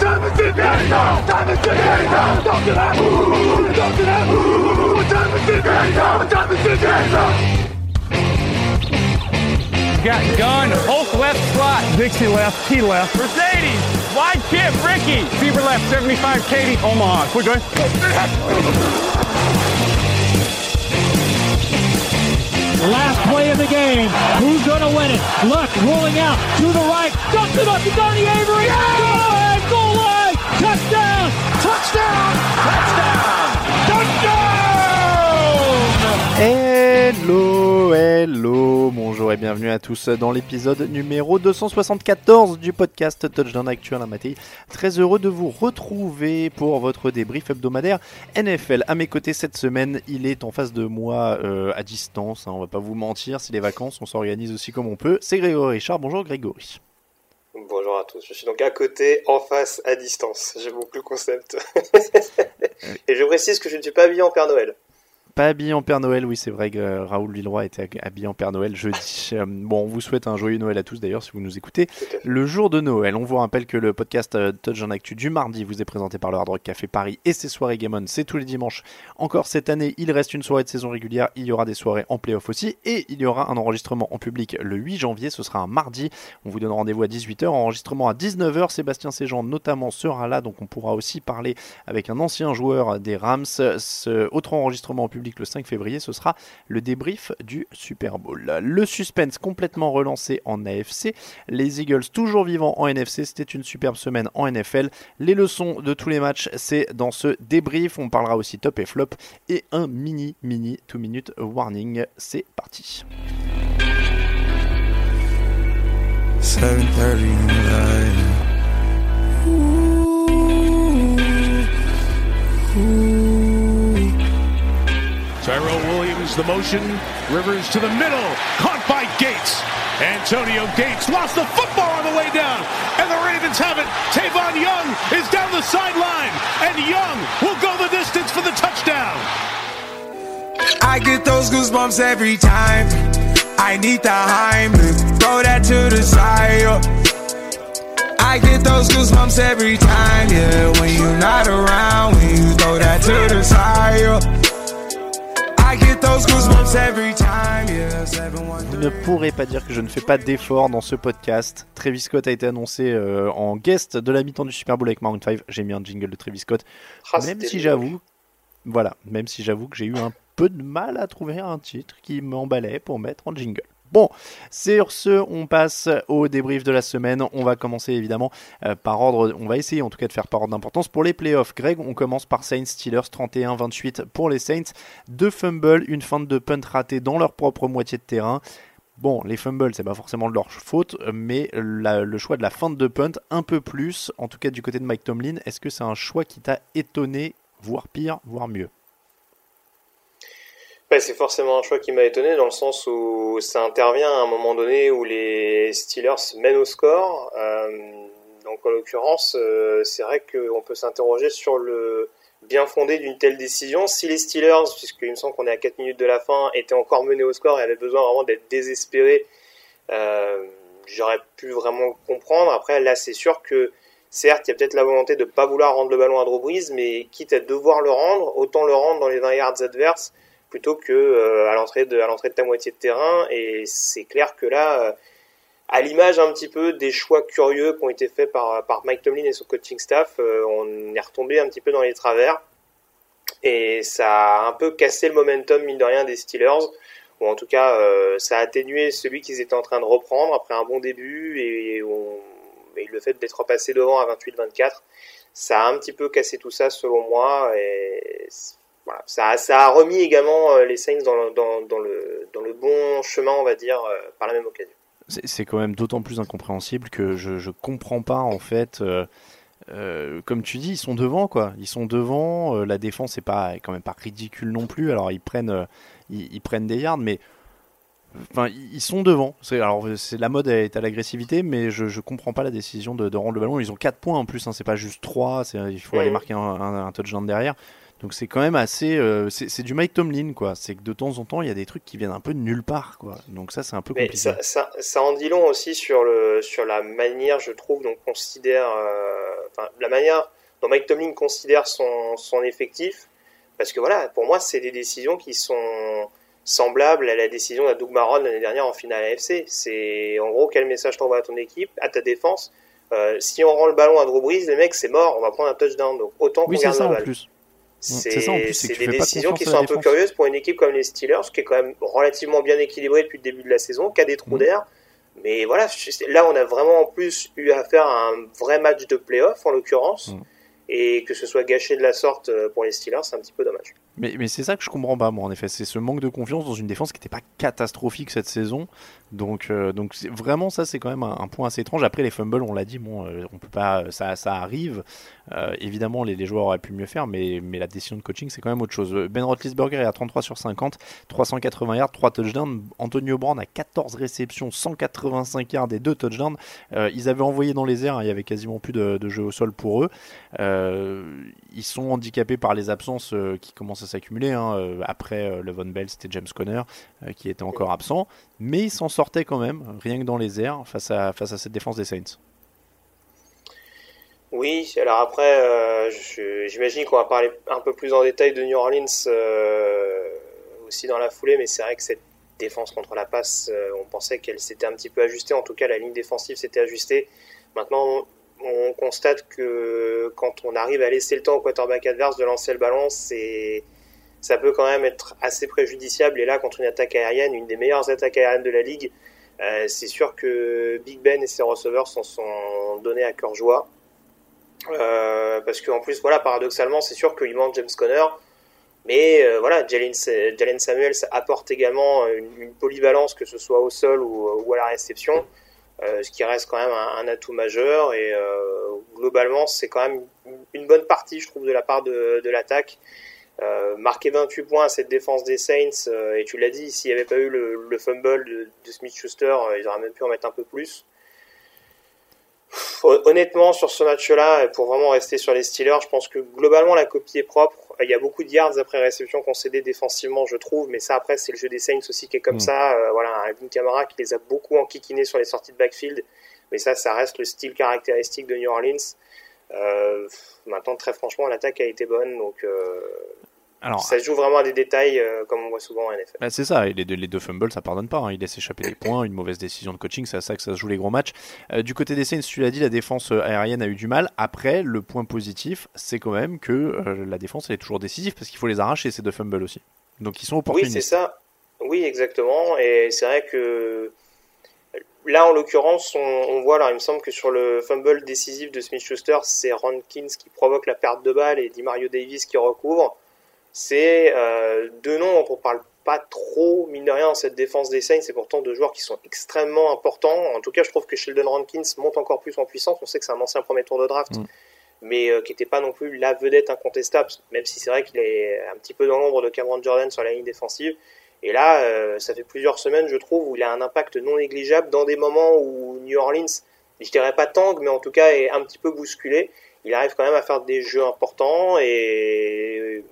Time is it now? Time is it now? Talk to that. Talk to that. What time is it now? What time is it? Got gun, Hulk left slot. Dixie left, T left. Mercedes, wide chip, Ricky. Fever left, 75, Katie, Omaha. Quick, go Last play of the game. Who's going to win it? Luck rolling out to the right. Dumps it up to Donnie Avery. Touchdown. Hello, hello, bonjour et bienvenue à tous dans l'épisode numéro 274 du podcast Touchdown Actuel Maté. Très heureux de vous retrouver pour votre débrief hebdomadaire NFL. À mes côtés cette semaine, il est en face de moi euh, à distance, hein, on va pas vous mentir, c'est les vacances, on s'organise aussi comme on peut. C'est Grégory Richard, bonjour Grégory. Bonjour à tous, je suis donc à côté, en face, à distance. J'aime beaucoup le concept. et je précise que je ne suis pas habillé en Père Noël. Pas habillé en Père Noël, oui, c'est vrai que euh, Raoul Villeroy était habillé en Père Noël jeudi. Euh, bon, on vous souhaite un joyeux Noël à tous d'ailleurs si vous nous écoutez. Le jour de Noël, on vous rappelle que le podcast euh, Touch en Actu du mardi vous est présenté par le Hard Rock Café Paris et ses soirées Game On, c'est tous les dimanches. Encore cette année, il reste une soirée de saison régulière, il y aura des soirées en playoff aussi et il y aura un enregistrement en public le 8 janvier, ce sera un mardi. On vous donne rendez-vous à 18h, enregistrement à 19h. Sébastien Séjean notamment sera là, donc on pourra aussi parler avec un ancien joueur des Rams. Ce autre enregistrement en public le 5 février, ce sera le débrief du Super Bowl. Le suspense complètement relancé en AFC, les Eagles toujours vivants en NFC, c'était une superbe semaine en NFL. Les leçons de tous les matchs, c'est dans ce débrief, on parlera aussi top et flop et un mini mini 2 minute warning. C'est parti. 7:30 Tyrell Williams, the motion. Rivers to the middle. Caught by Gates. Antonio Gates lost the football on the way down. And the Ravens have it. Tavon Young is down the sideline. And Young will go the distance for the touchdown. I get those goosebumps every time. I need the Heimlich. Throw that to the side. I get those goosebumps every time, yeah. When you're not around, when you throw that to the side. Vous ne pourrez pas dire que je ne fais pas d'efforts dans ce podcast. Travis Scott a été annoncé euh, en guest de la mi-temps du Super Bowl avec Maroon 5. J'ai mis un jingle de Travis Scott. Ah, même si j'avoue, voilà, même si j'avoue que j'ai eu un peu de mal à trouver un titre qui m'emballait pour mettre en jingle. Bon, sur ce, on passe au débrief de la semaine. On va commencer évidemment euh, par ordre, on va essayer en tout cas de faire par ordre d'importance. Pour les playoffs, Greg, on commence par Saints Steelers 31-28 pour les Saints. Deux fumbles, une fin de punt ratée dans leur propre moitié de terrain. Bon, les fumbles, c'est pas forcément de leur faute, mais le choix de la fin de punt, un peu plus, en tout cas du côté de Mike Tomlin, est-ce que c'est un choix qui t'a étonné, voire pire, voire mieux? C'est forcément un choix qui m'a étonné dans le sens où ça intervient à un moment donné où les Steelers mènent au score. Euh, donc en l'occurrence, euh, c'est vrai qu'on peut s'interroger sur le bien fondé d'une telle décision. Si les Steelers, puisqu'il me semble qu'on est à 4 minutes de la fin, étaient encore menés au score et avaient besoin vraiment d'être désespérés, euh, j'aurais pu vraiment comprendre. Après, là, c'est sûr que certes, il y a peut-être la volonté de ne pas vouloir rendre le ballon à Drew Brees, mais quitte à devoir le rendre, autant le rendre dans les 20 yards adverses plutôt que euh, à l'entrée de à l'entrée de ta moitié de terrain et c'est clair que là euh, à l'image un petit peu des choix curieux qui ont été faits par par Mike Tomlin et son coaching staff euh, on est retombé un petit peu dans les travers Et ça a un peu cassé le momentum, mine de rien, des Steelers. Ou en tout cas, ça a atténué celui qu'ils étaient en train de reprendre après un bon début. Et, le fait d'être passé devant à 28-24, ça a un petit peu cassé tout ça, selon moi. Voilà, ça, ça a remis également euh, les Saints dans, dans, dans, le, dans le bon chemin, on va dire, euh, par la même occasion. C'est quand même d'autant plus incompréhensible que je ne comprends pas, en fait. Euh, comme tu dis, ils sont devant, quoi. Ils sont devant. Euh, la défense est pas, quand même pas ridicule non plus. Alors ils prennent, euh, ils, prennent des yards, mais enfin, ils sont devant. Alors c'est la mode est à l'agressivité, mais je, je comprends pas la décision de, rendre le ballon. Ils ont 4 points en plus. Hein, c'est pas juste 3 Il faut aller marquer un, un, un touchdown derrière. Donc c'est quand même assez, euh, c'est du Mike Tomlin quoi. C'est que de temps en temps il y a des trucs qui viennent un peu de nulle part quoi. Donc ça c'est un peu compliqué. Ça, ça, ça, en dit long aussi sur le sur la manière je trouve dont considère, euh, enfin la manière dont Mike Tomlin considère son son effectif. Parce que voilà, pour moi c'est des décisions qui sont semblables à la décision de Doug Maron l'année dernière en finale AFC. C'est en gros quel message t'envoies à ton équipe, à ta défense? Euh, si on rend le ballon à Drew Brees, les mecs c'est mort, on va prendre un touchdown. Donc autant qu'on oui, garde ça, la En balle. plus. C'est des décisions qui sont un peu curieuses pour une équipe comme les Steelers, qui est quand même relativement bien équilibrée depuis le début de la saison, qui a des trous mm. d'air. Mais voilà, là on a vraiment en plus eu affaire à un vrai match de playoff en l'occurrence. Mm. Et que ce soit gâché de la sorte euh, pour les Steelers, c'est un petit peu dommage. Mais, mais c'est ça que je comprends pas, moi, en effet. C'est ce manque de confiance dans une défense qui n'était pas catastrophique cette saison. Donc, euh, donc vraiment, ça, c'est quand même un, point assez étrange. Après, les fumbles, on l'a dit, bon, euh, on peut pas, ça, ça arrive. Euh, évidemment, les, joueurs auraient pu mieux faire, mais, mais la décision de coaching, c'est quand même autre chose. Ben Roethlisberger est à 33 sur 50, 380 yards, 3 touchdowns. Antonio Brown a 14 réceptions, 185 yards et 2 touchdowns. ils avaient envoyé dans les airs, hein, il y avait quasiment plus de, de jeu au sol pour eux. ils sont handicapés par les absences qui commencent à s'accumuler. Hein. Après le Von Bell, c'était James Conner qui était encore absent, mais ils s'en sortait quand même, rien que dans les airs, face à, face à cette défense des Saints. Oui, alors après, euh, j'imagine qu'on va parler un peu plus en détail de New Orleans euh, aussi dans la foulée, mais c'est vrai que cette défense contre la passe, euh, on pensait qu'elle s'était un petit peu ajustée, en tout cas la ligne défensive s'était ajustée. Maintenant, on constate que quand on arrive à laisser le temps au quarterback adverse de lancer le ballon, c'est ça peut quand même être assez préjudiciable. Et là, contre une attaque aérienne, une des meilleures attaques aériennes de la ligue, euh, c'est sûr que Big Ben et ses receveurs s'en sont donnés à cœur joie. Euh, parce qu'en plus, voilà, paradoxalement, c'est sûr qu'il manque James Conner. Mais euh, voilà, Jalen, Samuels apporte également une, polyvalence, que ce soit au sol ou, à la réception, ce qui reste quand même un, atout majeur. Et globalement, c'est quand même une, bonne partie, je trouve, de la part de l'attaque. Euh, marquer 28 points à cette défense des Saints, euh, et tu l'as dit, s'il n'y avait pas eu le, fumble de, Smith-Schuster, euh, ils auraient même pu en mettre un peu plus. Honnêtement, sur ce match-là, pour vraiment rester sur les Steelers, je pense que globalement la copie est propre. Il y a beaucoup de yards après réception concédée défensivement, je trouve, mais ça après c'est le jeu des Saints aussi qui est comme mm. ça. voilà, Alvin Kamara qui les a beaucoup enquiquinés sur les sorties de backfield, mais ça, ça reste le style caractéristique de New Orleans. maintenant, très franchement, l'attaque a été bonne, donc alors, ça se joue vraiment à des détails, euh, comme on voit souvent en NFL. Bah, c'est ça, et les deux, les deux fumbles, ça pardonne pas. Hein. Il laisse échapper des points, une mauvaise décision de coaching, c'est à ça que ça se joue les gros matchs. Euh, du côté des Saints, tu l'as dit, la défense euh, aérienne a eu du mal. Après, le point positif, c'est quand même que la défense, elle est toujours décisive parce qu'il faut les arracher, ces deux fumbles aussi. Donc ils sont opportunistes. Oui, c'est ça. Oui, exactement. Et c'est vrai que là, en l'occurrence, on, on, voit, alors il me semble que sur le fumble décisif de Smith-Schuster, c'est Rankins qui provoque la perte de balle et Di Mario Davis qui recouvre c'est euh, deux noms dont on parle pas trop, mine de rien, dans cette défense des Saints. C'est pourtant deux joueurs qui sont extrêmement importants. En tout cas, je trouve que Sheldon Rankins monte encore plus en puissance. On sait que c'est un ancien premier tour de draft, mm. mais euh, qui n'était pas non plus la vedette incontestable, même si c'est vrai qu'il est un petit peu dans l'ombre de Cameron Jordan sur la ligne défensive. Et là, euh, ça fait plusieurs semaines, je trouve, où il a un impact non négligeable dans des moments où New Orleans, je dirais pas tangue, mais en tout cas est un petit peu bousculé. Il arrive quand même à faire des jeux importants et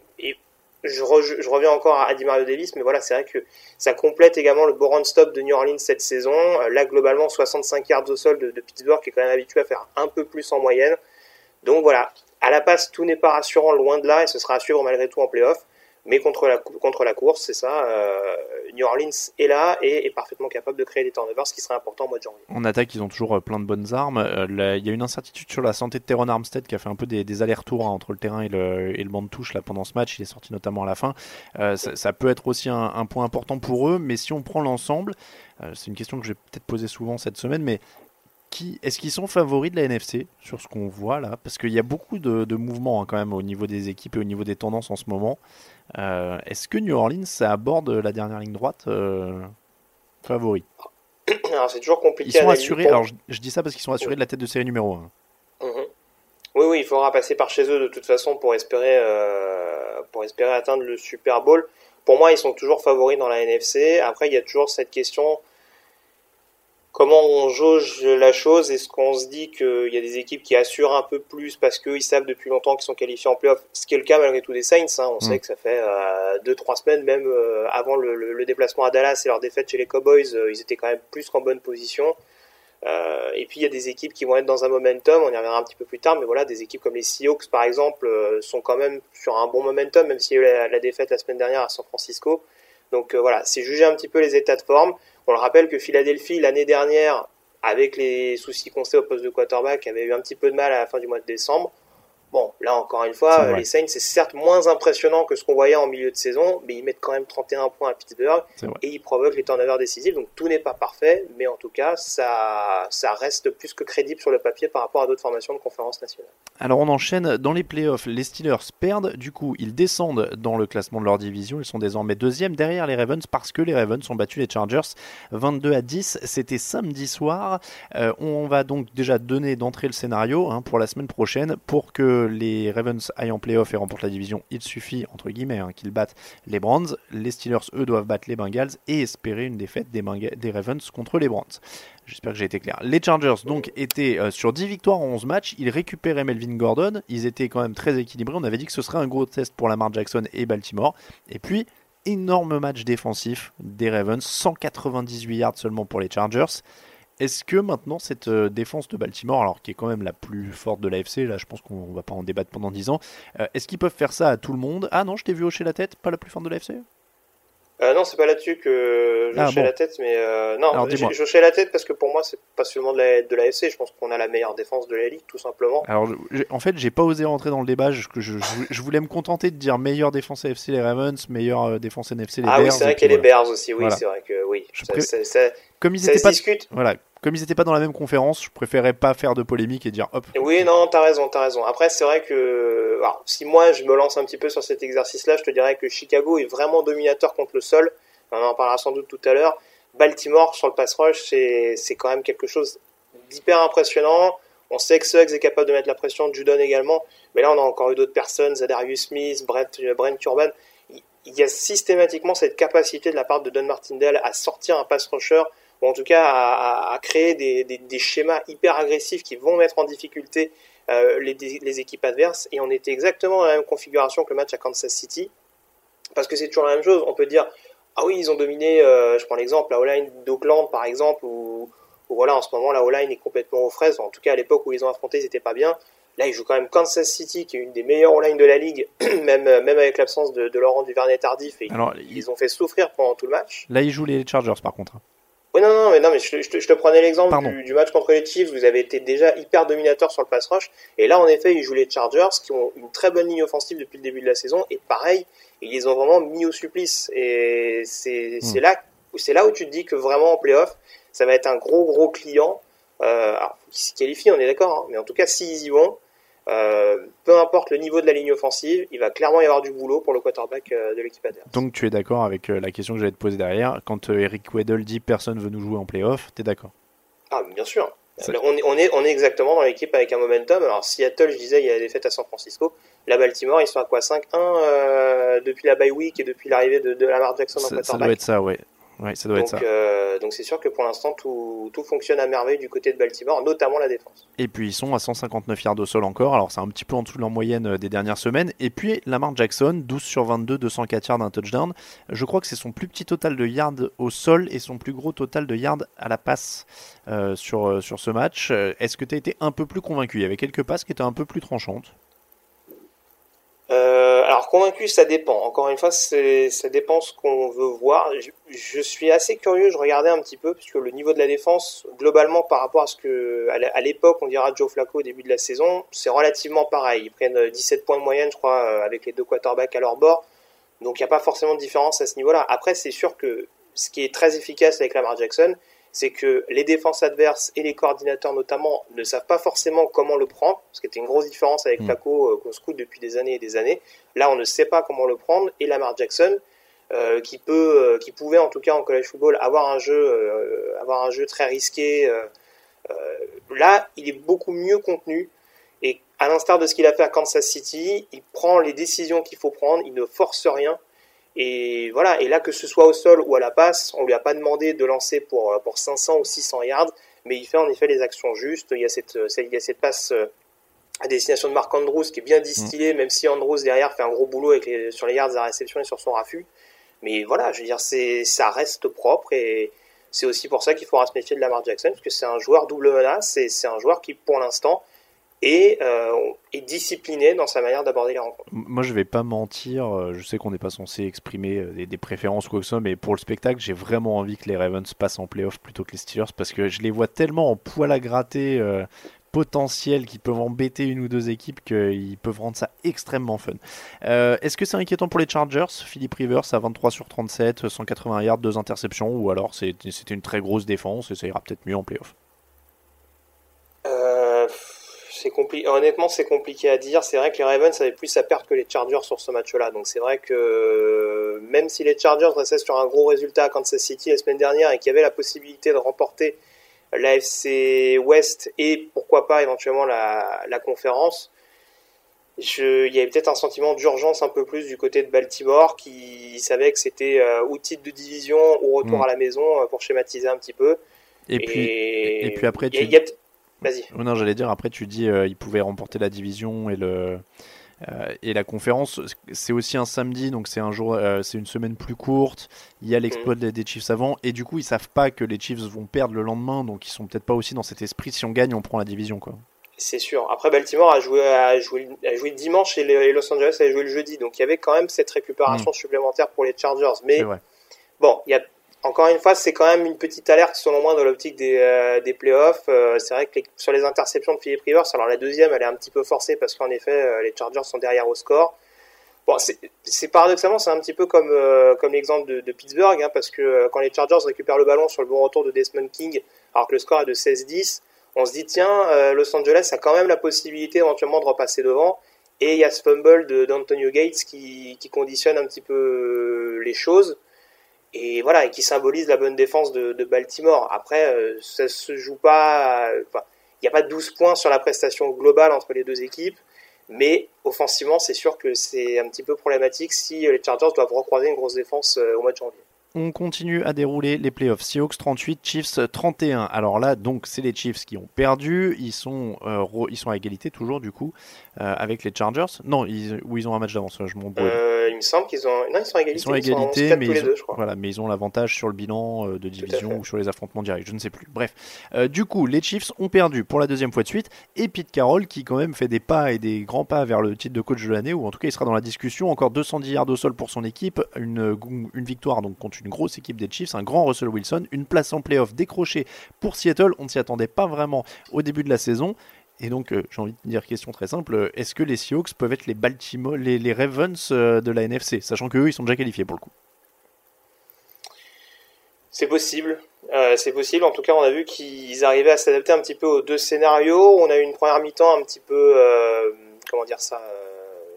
je, reviens encore à, Di Mario Davis, mais voilà, c'est vrai que ça complète également le bon run-stop de New Orleans cette saison. Euh, là, globalement, 65 yards au sol de, Pittsburgh, qui est quand même habitué à faire un peu plus en moyenne. Donc voilà, à la passe, tout n'est pas rassurant, loin de là, et ce sera à suivre malgré tout en playoff. Mais contre la, contre la course, c'est ça. Euh, New Orleans est là et est parfaitement capable de créer des turnovers, ce qui serait important au mois de janvier. En attaque, ils ont toujours euh, plein de bonnes armes. Euh, il y a une incertitude sur la santé de Teron Armstead qui a fait un peu des, allers-retours hein, entre le terrain et le, et le, banc de touche là, pendant ce match. Il est sorti notamment à la fin. ça, peut être aussi un, point important pour eux, mais si on prend l'ensemble, c'est une question que j'ai peut-être posée souvent cette semaine, mais est-ce qu'ils sont favoris de la NFC sur ce qu'on voit là? Parce qu'il y a beaucoup de, mouvements hein, quand même au niveau des équipes et au niveau des tendances en ce moment. Euh, est-ce que New Orleans ça aborde la dernière ligne droite euh, favori? Alors c'est toujours compliqué. Ils sont assurés. Alors je, dis ça parce qu'ils sont assurés de la tête de série numéro 1. Mhm. Oui, oui, il faudra passer par chez eux de toute façon pour espérer, euh, pour espérer atteindre le Super Bowl. Pour moi, ils sont toujours favoris dans la NFC. Après, il y a toujours cette question comment on jauge la chose Est-ce qu'on se dit qu'il y a des équipes qui assurent un peu plus parce qu'ils savent depuis longtemps qu'ils sont qualifiés en playoff Ce qui est le cas malgré tout des Saints. Hein. On mm. sait que ça fait euh, deux trois semaines, même euh, avant le, déplacement à Dallas et leur défaite chez les Cowboys, euh, ils étaient quand même plus qu'en bonne position. et puis il y a des équipes qui vont être dans un momentum, on y reviendra un petit peu plus tard, mais voilà, des équipes comme les Seahawks par exemple sont quand même sur un bon momentum, même s'il y a eu la, défaite la semaine dernière à San Francisco. Donc voilà, c'est juger un petit peu les états de forme. On le rappelle que Philadelphie, l'année dernière, avec les soucis qu'on sait au poste de quarterback, avait eu un petit peu de mal à la fin du mois de décembre. Bon, là encore une fois, les Saints, c'est certes moins impressionnant que ce qu'on voyait en milieu de saison, mais ils mettent quand même 31 points à Pittsburgh et ils provoquent les turnovers décisifs. Donc tout n'est pas parfait, mais en tout cas, ça, ça reste plus que crédible sur le papier par rapport à d'autres formations de conférence nationale. Alors on enchaîne dans les playoffs. Les Steelers perdent, du coup, ils descendent dans le classement de leur division. Ils sont désormais deuxième derrière les Ravens parce que les Ravens ont battu les Chargers 22 à 10. C'était samedi soir. Euh, on va donc déjà donner d'entrée le scénario hein, pour la semaine prochaine pour que les Ravens aillent en playoff et remportent la division, il suffit, entre guillemets, hein, qu'ils battent les Browns. Les Steelers, eux, doivent battre les Bengals et espérer une défaite des, des Ravens contre les Browns. J'espère que j'ai été clair. Les Chargers, donc, étaient euh, sur 10 victoires en 11 matchs. Ils récupéraient Melvin Gordon. Ils étaient quand même très équilibrés. On avait dit que ce serait un gros test pour Lamar Jackson et Baltimore. Et puis, énorme match défensif des Ravens. 198 yards seulement pour les Chargers. Est-ce que maintenant cette euh, défense de Baltimore, alors qui est quand même la plus forte de l'AFC, là je pense qu'on va pas en débattre pendant 10 ans, euh, est-ce qu'ils peuvent faire ça à tout le monde? Ah non, je t'ai vu hocher la tête, pas la plus forte de l'AFC euh, non, c'est pas là-dessus que je ah, la tête, mais euh, non, je hochais la tête parce que pour moi, c'est pas seulement de la, de l'AFC. Je pense qu'on a la meilleure défense de la ligue, tout simplement. Alors, en fait, j'ai pas osé rentrer dans le débat. Je, je, je, voulais me contenter de dire meilleure défense AFC les Ravens, meilleure euh, défense NFC les ah, Bears. Ah oui, c'est vrai qu'il y a les Bears aussi. Oui, c'est vrai que oui. Ça, ça, comme ils étaient pas, voilà, comme ils n'étaient pas dans la même conférence, je préférais pas faire de polémique et dire hop. Oui, non, t'as raison, t'as raison. Après, c'est vrai que si moi je me lance un petit peu sur cet exercice-là, je te dirais que Chicago est vraiment dominateur contre le sol on en parlera sans doute tout à l'heure. Baltimore sur le pass rush, c'est quand même quelque chose d'hyper impressionnant. On sait que Suggs est capable de mettre la pression, Judon également, mais là on a encore eu d'autres personnes, Zadarius Smith, Brent, Brent Urban. Il y a systématiquement cette capacité de la part de Don Martindale à sortir un pass rusher, ou en tout cas à, créer des, schémas hyper agressifs qui vont mettre en difficulté euh, les, les, équipes adverses. Et on était exactement dans la même configuration que le match à Kansas City, parce que c'est toujours la même chose. On peut dire ah oui, ils ont dominé, euh, je prends l'exemple, la O-line d'Oakland par exemple, où, voilà, en ce moment la O-line est complètement aux fraises, en tout cas à l'époque où ils ont affronté, ils n'étaient pas bien. Là, ils jouent quand même Kansas City, qui est une des meilleures O-line de la ligue, même, même avec l'absence de, de, Laurent Duvernay tardif, et Alors, ils, ont fait souffrir pendant tout le match. Là, ils jouent les Chargers par contre. Oui, non, non, mais, non, mais je, je, te prenais l'exemple du, match contre les Chiefs, vous avez été déjà hyper dominateur sur le pass rush, et là, en effet, ils jouent les Chargers, qui ont une très bonne ligne offensive depuis le début de la saison, et pareil, ils les ont vraiment mis au supplice. Et c'est hmm. là, c'est là où tu te dis que vraiment en playoff, ça va être un gros gros client. Euh, alors, qui se qualifie, on est d'accord, hein, mais en tout cas, s'ils y vont, euh, peu importe le niveau de la ligne offensive, il va clairement y avoir du boulot pour le quarterback euh, de l'équipe adverse. Donc tu es d'accord avec euh, la question que j'allais te poser derrière? Quand Eric Weddle dit personne veut nous jouer en playoff, tu es d'accord? Ah, bien sûr. On est, on, est, on est exactement dans l'équipe avec un momentum. Alors Seattle, je disais, il y a des défaite à San Francisco. La Baltimore, ils sont à quoi? 5-1 euh, depuis la bye week et depuis l'arrivée de, de Lamar Jackson en quarterback. Ça doit être ça, ouais. Ouais, ça doit donc, être ça. Euh, donc c'est sûr que pour l'instant tout, tout, fonctionne à merveille du côté de Baltimore, notamment la défense. Et puis ils sont à 159 yards au sol encore, alors c'est un petit peu en dessous de leur moyenne euh, des dernières semaines. Et puis Lamar Jackson, 12 sur 22, 204 yards d'un touchdown. Je crois que c'est son plus petit total de yards au sol et son plus gros total de yards à la passe euh, sur, sur ce match. Est-ce que tu as été un peu plus convaincu? Il y avait quelques passes qui étaient un peu plus tranchantes. Euh, alors convaincu, ça dépend. Encore une fois, ça dépend ce qu'on veut voir. Je, suis assez curieux. Je regardais un petit peu puisque le niveau de la défense, globalement, par rapport à ce que à l'époque on dira Joe Flacco au début de la saison, c'est relativement pareil. Ils prennent 17 points de moyenne, je crois, euh, avec les deux quarterbacks à leur bord. Donc il n'y a pas forcément de différence à ce niveau-là. Après, c'est sûr que ce qui est très efficace avec Lamar Jackson, c'est que les défenses adverses et les coordinateurs notamment ne savent pas forcément comment le prendre, ce qui était une grosse différence avec mm. Paco euh, qu'on scoute depuis des années et des années. Là, on ne sait pas comment le prendre et Lamar Jackson, euh, qui peut, euh, qui pouvait en tout cas en college football avoir un jeu, avoir un jeu très risqué. là, il est beaucoup mieux contenu et à l'instar de ce qu'il a fait à Kansas City, il prend les décisions qu'il faut prendre, il ne force rien et voilà, et là que ce soit au sol ou à la passe, on lui a pas demandé de lancer pour, euh, pour 500 ou 600 yards, mais il fait en effet les actions justes. Il y a cette, euh, il y a cette passe euh, à destination de Marc Andrews qui est bien distillée, mm. même si Andrews derrière fait un gros boulot avec les, sur les yards à réception et sur son raffut. Mais voilà, je veux dire, c'est, ça reste propre et c'est aussi pour ça qu'il faudra se méfier de Lamar Jackson, parce que c'est un joueur double menace et c'est un joueur qui, pour l'instant, et euh, discipliné dans sa manière d'aborder les rencontres. Moi, je vais pas mentir, euh, je sais qu'on n'est pas censé exprimer euh, des, préférences ou quoi que ce soit, mais pour le spectacle, j'ai vraiment envie que les Ravens passent en playoff plutôt que les Steelers parce que je les vois tellement en poil à gratter potentiel qui peuvent embêter une ou deux équipes qu'ils peuvent rendre ça extrêmement fun. Est-ce que c'est inquiétant pour les Chargers? Philippe Rivers à 23 sur 37, 180 yards, deux interceptions, ou alors c'était une très grosse défense et ça ira peut-être mieux en playoff Honnêtement, c'est compliqué à dire. C'est vrai que les Ravens avaient plus à perdre que les Chargers sur ce match-là. Donc c'est vrai que même si les Chargers restaient sur un gros résultat à Kansas City la semaine dernière et qu'il y avait la possibilité de remporter l'AFC West et pourquoi pas éventuellement la, conférence, il y avait peut-être un sentiment d'urgence un peu plus du côté de Baltimore qui savait que c'était euh, ou titre de division ou retour mm. à la maison euh, pour schématiser un petit peu. Et, puis, et, puis après, tu... Vas-y. Non, j'allais dire, après, tu dis euh, il pouvait remporter la division et le. Euh, et la conférence, c'est aussi un samedi, donc c'est un jour, euh, c'est une semaine plus courte. Il y a l'exploit mm. des, Chiefs avant, et du coup, ils savent pas que les Chiefs vont perdre le lendemain, donc ils sont peut-être pas aussi dans cet esprit. Si on gagne, on prend la division, quoi. C'est sûr. Après, Baltimore a joué, a joué, a joué dimanche et, les, Los Angeles a joué le jeudi, donc il y avait quand même cette récupération mm. supplémentaire pour les Chargers. Mais bon, il y a encore une fois, c'est quand même une petite alerte selon moi dans l'optique des, euh, des playoffs. Euh, c'est vrai que sur les interceptions de Philippe Rivers, alors la deuxième, elle est un petit peu forcée parce qu'en effet, euh, les Chargers sont derrière au score. Bon, c'est paradoxalement, c'est un petit peu comme comme l'exemple de, Pittsburgh, hein, parce que quand les Chargers récupèrent le ballon sur le bon retour de Desmond King, alors que le score est de 16-10, on se dit tiens, Los Angeles a quand même la possibilité éventuellement de repasser devant. Et il y a ce fumble d'Antonio Gates qui, qui conditionne un petit peu les choses et voilà et qui symbolise la bonne défense de, Baltimore. Après, euh, ça se joue pas. Il n'y a pas 12 points sur la prestation globale entre les deux équipes, mais offensivement, c'est sûr que c'est un petit peu problématique si les Chargers doivent recroiser une grosse défense euh, au mois de janvier. On continue à dérouler les playoffs. Seahawks 38, Chiefs 31. Alors là, donc, c'est les Chiefs qui ont perdu. Ils sont, euh, ils sont à égalité toujours, du coup, euh, avec les Chargers. Non, ils, ou ils ont un match d'avance, je m'en euh, Il me semble qu'ils ont. Non, ils sont à égalité. Ils sont à égalité, mais, ils ont... Voilà, mais ils ont l'avantage sur le bilan de division ou sur les affrontements directs. Je ne sais plus. Bref. du coup, les Chiefs ont perdu pour la deuxième fois de suite. Et Pete Carroll, qui quand même fait des pas et des grands pas vers le titre de coach de l'année, ou en tout cas, il sera dans la discussion. Encore 210 yards au sol pour son équipe. Une, une victoire donc contre une grosse équipe des Chiefs, un grand Russell Wilson, une place en playoff décrochée pour Seattle. On ne s'y attendait pas vraiment au début de la saison. Et donc, euh, j'ai envie de dire question très simple est-ce que les Seahawks peuvent être les Baltimore, les, Ravens euh, de la NFC, sachant qu'eux, ils sont déjà qualifiés pour le coup? C'est possible. Euh, c'est possible. En tout cas, on a vu qu'ils arrivaient à s'adapter un petit peu aux deux scénarios. On a eu une première mi-temps un petit peu, comment dire ça,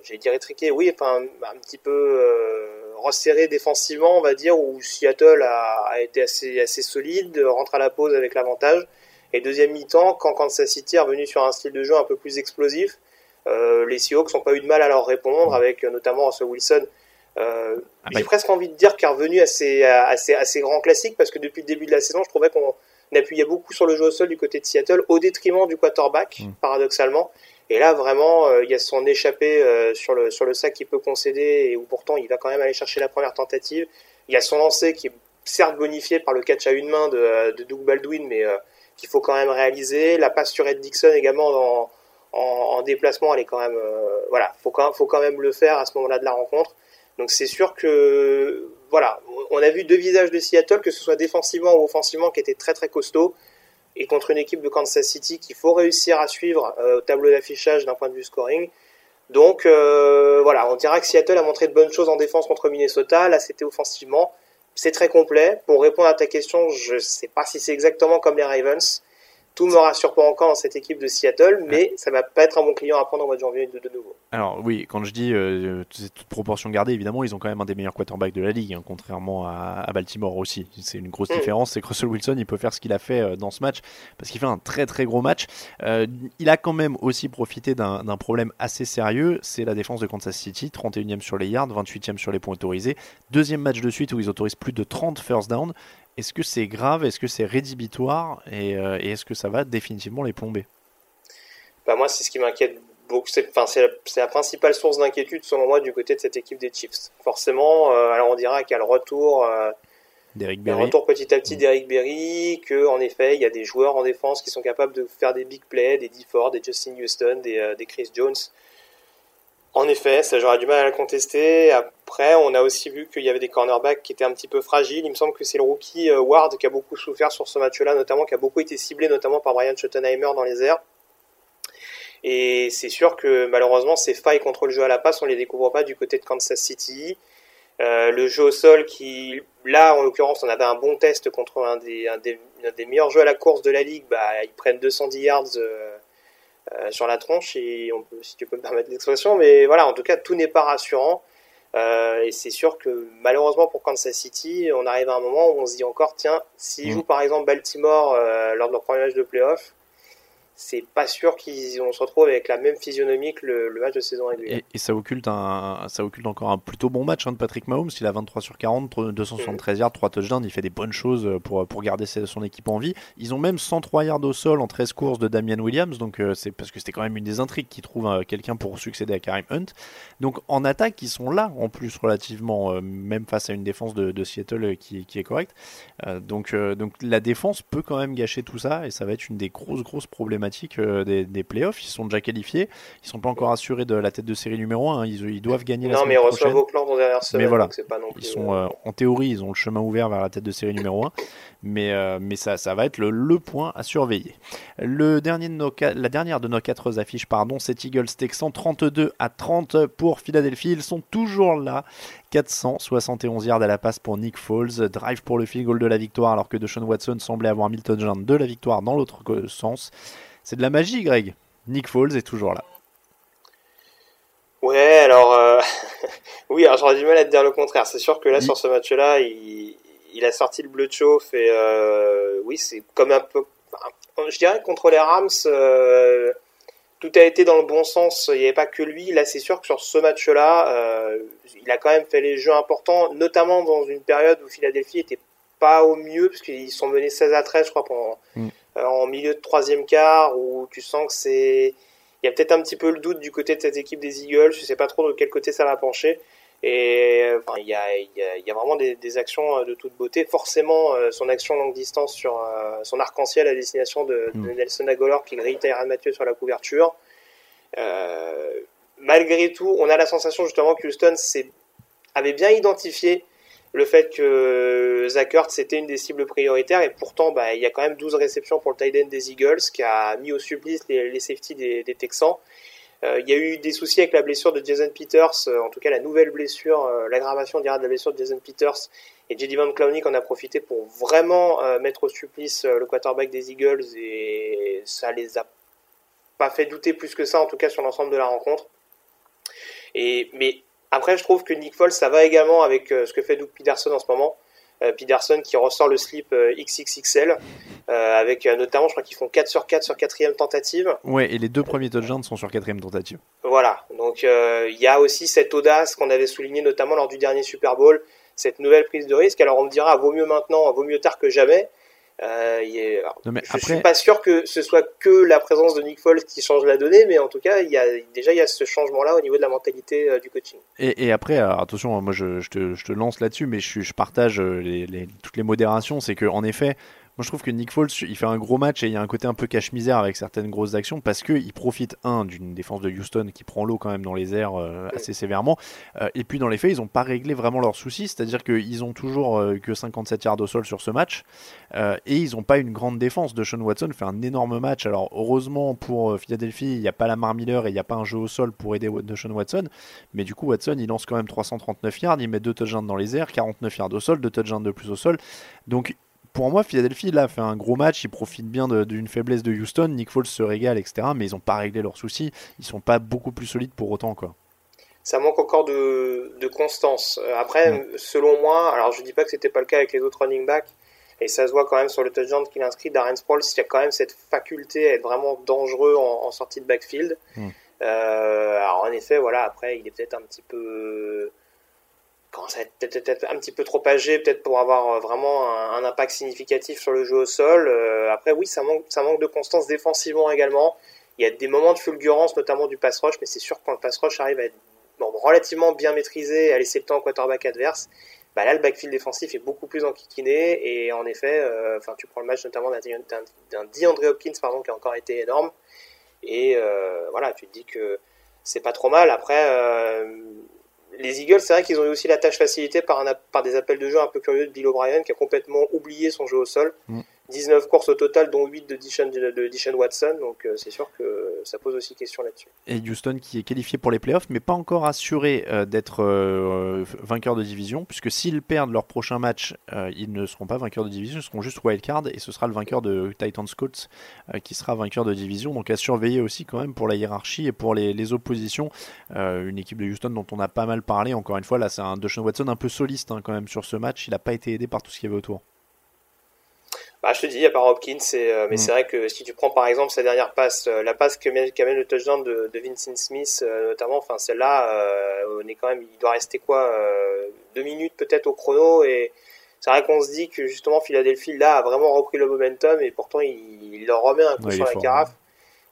j'allais dire étriqué, oui, enfin un petit peu resserré défensivement, on va dire, où Seattle a, été assez, assez solide, rentre à la pause avec l'avantage. Et deuxième mi-temps, quand Kansas City est revenu sur un style de jeu un peu plus explosif, euh, les Seahawks n'ont pas eu de mal à leur répondre, avec euh, notamment Russell Wilson. Euh, ah bah, J'ai presque envie de dire qu'il est revenu assez, assez, assez grand classique, parce que depuis le début de la saison, je trouvais qu'on appuyait beaucoup sur le jeu au sol du côté de Seattle, au détriment du quarterback, mm. paradoxalement. Et là, vraiment, euh, il y a son échappé euh, sur, le, sac qu'il peut concéder et où pourtant il va quand même aller chercher la première tentative. Il y a son lancer qui est certes bonifié par le catch à une main de, de Doug Baldwin, mais euh, qu'il faut quand même réaliser. La passe sur Ed Dixon également en, déplacement, elle est quand même, voilà, faut faut quand même le faire à ce moment-là de la rencontre. Donc c'est sûr que, voilà, on a vu deux visages de Seattle, que ce soit défensivement ou offensivement, qui étaient très très costauds et contre une équipe de Kansas City qu'il faut réussir à suivre au tableau d'affichage d'un point de vue scoring. Donc euh, voilà, on dira que Seattle a montré de bonnes choses en défense contre Minnesota. Là, c'était offensivement. C'est très complet. Pour répondre à ta question, je ne sais pas si c'est exactement comme les Ravens. Tout me rassure pas encore dans cette équipe de Seattle, mais ça va pas être un bon client à prendre au mois de janvier de, de nouveau. Alors oui, quand je dis euh, toute proportion gardée, évidemment, ils ont quand même un des meilleurs quarterbacks de la ligue, hein, contrairement à, à, Baltimore aussi. C'est une grosse mm. différence, c'est que Russell Wilson, il peut faire ce qu'il a fait euh, dans ce match, parce qu'il fait un très très gros match. Euh, il a quand même aussi profité d'un problème assez sérieux, c'est la défense de Kansas City, 31e sur les yards, 28e sur les points autorisés. Deuxième match de suite où ils autorisent plus de 30 first down. Est-ce que c'est grave Est-ce que c'est rédhibitoire et, euh, et est-ce que ça va définitivement les plomber? Bah Moi, c'est ce qui m'inquiète beaucoup. C'est, enfin, c'est, la, principale source d'inquiétude, selon moi, du côté de cette équipe des Chiefs. Forcément, euh, alors on dira qu'il y a le retour. Euh, Berry. retour petit à petit mm. d'Eric Berry, que en effet il y a des joueurs en défense qui sont capables de faire des big plays, des D Ford, des Justin Houston, des, des Chris Jones. En effet, ça j'aurais du mal à le contester. Après, on a aussi vu qu'il y avait des cornerbacks qui étaient un petit peu fragiles. Il me semble que c'est le rookie euh, Ward qui a beaucoup souffert sur ce match-là, notamment qui a beaucoup été ciblé, notamment par Brian Schottenheimer dans les airs. Et c'est sûr que malheureusement, ces failles contre le jeu à la passe, on les découvre pas du côté de Kansas City. Euh, le jeu au sol, qui là, en l'occurrence, on avait un bon test contre un des, meilleurs jeux à la course de la ligue. Bah, ils prennent 210 yards. Euh, sur la tronche, et on peut, si tu peux me permettre l'expression, mais voilà, en tout cas, tout n'est pas rassurant. Euh, et c'est sûr que malheureusement pour Kansas City, on arrive à un moment où on se dit encore, tiens, s'ils mm. jouent par exemple Baltimore euh, lors de leur premier match de playoff, c'est pas sûr qu'on se retrouve avec la même physionomie que le, match de saison régulière. Et, ça, occulte un, ça occulte encore un plutôt bon match hein, de Patrick Mahomes. Il a 23 sur 40, 273 yards, 3 touchdowns. Il fait des bonnes choses pour, pour garder son équipe en vie. Ils ont même 103 yards au sol en 13 courses de Damian Williams. Donc euh, c'est parce que c'était quand même une des intrigues qui trouve euh, quelqu'un pour succéder à Karim Hunt. Donc en attaque, ils sont là en plus relativement, euh, même face à une défense de, de Seattle qui, qui, est correcte. donc, donc la défense peut quand même gâcher tout ça et ça va être une des grosses, grosses problématiques euh, des, des, playoffs. Ils sont déjà qualifiés. Ils sont pas encore assurés de la tête de série numéro 1. Ils, ils doivent gagner la non, mais ils reçoivent Auckland en dernière semaine. Mais voilà, ils sont, euh, en théorie, ils ont le chemin ouvert vers la tête de série numéro 1. Mais, euh, mais ça, ça va être le, le, point à surveiller. Le dernier de nos, la dernière de nos quatre affiches, pardon, c'est Eagles Texans 32 à 30 pour Philadelphie. Ils sont toujours là. 471 yards à la passe pour Nick Foles. Drive pour le field goal de la victoire alors que Deshaun Watson semblait avoir Milton John de la victoire dans l'autre sens. C'est de la magie, Greg. Nick Foles est toujours là. Ouais, alors euh, oui, alors j'aurais du mal à te dire le contraire. C'est sûr que là, sur ce match-là, il, a sorti le bleu de chauffe et euh, oui, c'est comme un peu. Je dirais que contre les Rams, euh, tout a été dans le bon sens. Il n'y avait pas que lui. Là, c'est sûr que sur ce match-là, il a quand même fait les jeux importants, notamment dans une période où Philadelphie était pas au mieux, parce qu'ils sont menés 16 à 13, je crois, pendant, mm. Euh, en milieu de troisième quart où tu sens que c'est il y a peut-être un petit peu le doute du côté de cette équipe des Eagles. Je sais pas trop de quel côté ça va pencher. Et enfin, il, y a, il, y a, il y a vraiment des, des, actions euh, de toute beauté. Forcément, euh, son action longue distance sur son arc-en-ciel à destination de, de mm. Nelson Agolor qui grille Tyrann Mathieu sur la couverture. Euh, malgré tout, on a la sensation justement que Houston avait bien identifié le fait que Zach Ertz c'était une des cibles prioritaires et pourtant bah, il y a quand même 12 réceptions pour le tight end des Eagles qui a mis au supplice les, des, des Texans. Euh, il y a eu des soucis avec la blessure de Jason Peters, euh, en tout cas la nouvelle blessure, euh, l'aggravation de la blessure de Jason Peters et J.D. Van en a profité pour vraiment mettre au supplice le quarterback des Eagles et ça les a pas fait douter plus que ça en tout cas sur l'ensemble de la rencontre. Mais après, je trouve que Nick Foles, ça va également avec ce que fait Doug Peterson en ce moment. Peterson qui ressort le slip euh, avec notamment, je crois qu'ils font 4 sur 4 sur quatrième tentative. Ouais, et les deux premiers touchdowns sont sur quatrième tentative. Voilà, donc il y a aussi cette audace qu'on avait souligné notamment lors du dernier Super Bowl, cette nouvelle prise de risque. Alors on me dira, vaut mieux maintenant, vaut mieux tard que jamais. Euh, je ne suis pas sûr que ce soit que la présence de Nick Foles qui change la donnée, mais en tout cas, il y a, déjà il y a ce changement-là au niveau de la mentalité euh, du coaching. Et, après, attention, hein, moi je, te, lance là-dessus, mais je, partage euh, toutes les modérations. C'est qu'en effet, Moi, je trouve que Nick Foles, il fait un gros match et il y a un côté un peu cache-misère avec certaines grosses actions parce qu'il profite, un, d'une défense de Houston qui prend l'eau quand même dans les airs euh, assez sévèrement. Euh, et puis, dans les faits, ils n'ont pas réglé vraiment leurs soucis, c'est-à-dire qu'ils ont toujours euh, que 57 yards au sol sur ce match et ils n'ont pas une grande défense. De Sean Watson fait un énorme match. Alors, heureusement pour Philadelphie, il n'y a pas la Miller et il n'y a pas un jeu au sol pour aider de Sean Watson. Mais du coup, Watson, il lance quand même 339 yards, il met deux touchdowns dans les airs, 49 yards au sol, deux touchdowns de plus au sol. Donc, pour moi, Philadelphie là fait un gros match. Ils profitent bien d'une faiblesse de Houston. Nick Foles se régale, etc. Mais ils n'ont pas réglé leurs soucis. Ils sont pas beaucoup plus solides pour autant, quoi. Ça manque encore de, constance. Euh, après, selon moi, alors je dis pas que c'était pas le cas avec les autres running backs, et ça se voit quand même sur le touchdown qu'il inscrit Darren Sproles, il y a quand même cette faculté à être vraiment dangereux en, sortie de backfield. Hmm. Euh, alors en effet, voilà, après, il est peut-être un petit peu commence à être peut-être un petit peu trop âgé, peut-être pour avoir euh, vraiment un, impact significatif sur le jeu au sol. Euh, après, oui, ça manque, ça manque de constance défensivement également. Il y a des moments de fulgurance, notamment du pass rush, mais c'est sûr que quand le pass rush arrive à être relativement bien maîtrisé à laisser le temps au quarterback adverse, bah là, le backfield défensif est beaucoup plus enquiquiné. Et en effet, euh, enfin, tu prends le match notamment d'un DeAndre Hopkins, pardon, qui a encore été énorme. Et voilà, tu te dis que c'est pas trop mal. Après, les Eagles, c'est vrai qu'ils ont eu aussi la tâche facilitée par, des appels de jeu un peu curieux de Bill O'Brien qui a complètement oublié son jeu au sol. Mm. 19 courses au total, dont 8 de Dishon, Watson. Donc euh, c'est sûr que ça pose aussi question là-dessus. Et Houston qui est qualifié pour les playoffs, mais pas encore assuré euh, d'être euh, vainqueur de division, puisque s'ils perdent leur prochain match, ils ne seront pas vainqueurs de division, ils seront juste wildcard, et ce sera le vainqueur de Titans Colts qui sera vainqueur de division. Donc à surveiller aussi quand même pour la hiérarchie et pour les, oppositions. une équipe de Houston dont on a pas mal parlé, encore une fois, là c'est un Deshaun Watson un peu soliste hein, quand même sur ce match, il n'a pas été aidé par tout ce qu'il y avait autour. Bah, je te dis, il a pas Hopkins, euh, mais mm. c'est vrai que si tu prends par exemple sa dernière passe, euh, la passe qui amène le touchdown de, de Vincent Smith, euh, notamment, enfin celle-là, on est quand même, il doit rester quoi, deux minutes peut-être au chrono, et c'est vrai qu'on se dit que justement Philadelphie là a vraiment repris le momentum, et pourtant il, leur remet un coup sur la carafe.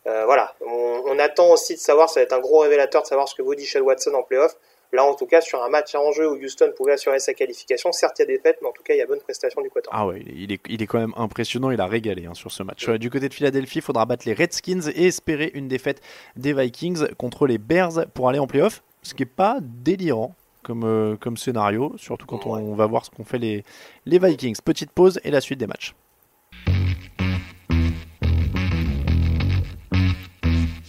voilà, on, on, attend aussi de savoir, ça va être un gros révélateur de savoir ce que vaut Dishon Watson en playoff. Là, en tout cas, sur un match à enjeu où Houston pouvait assurer sa qualification, certes, il y a des fêtes, mais en tout cas, il y a bonne prestation du côté. Ah ouais, il est, il est quand même impressionnant, il a régalé hein, sur ce match. Du côté de Philadelphie, il faudra battre les Redskins et espérer une défaite des Vikings contre les Bears pour aller en playoff, ce qui n'est pas délirant. Comme, euh, comme scénario, surtout quand on, va voir ce qu'ont fait les, les Vikings. Petite pause et la suite des matchs.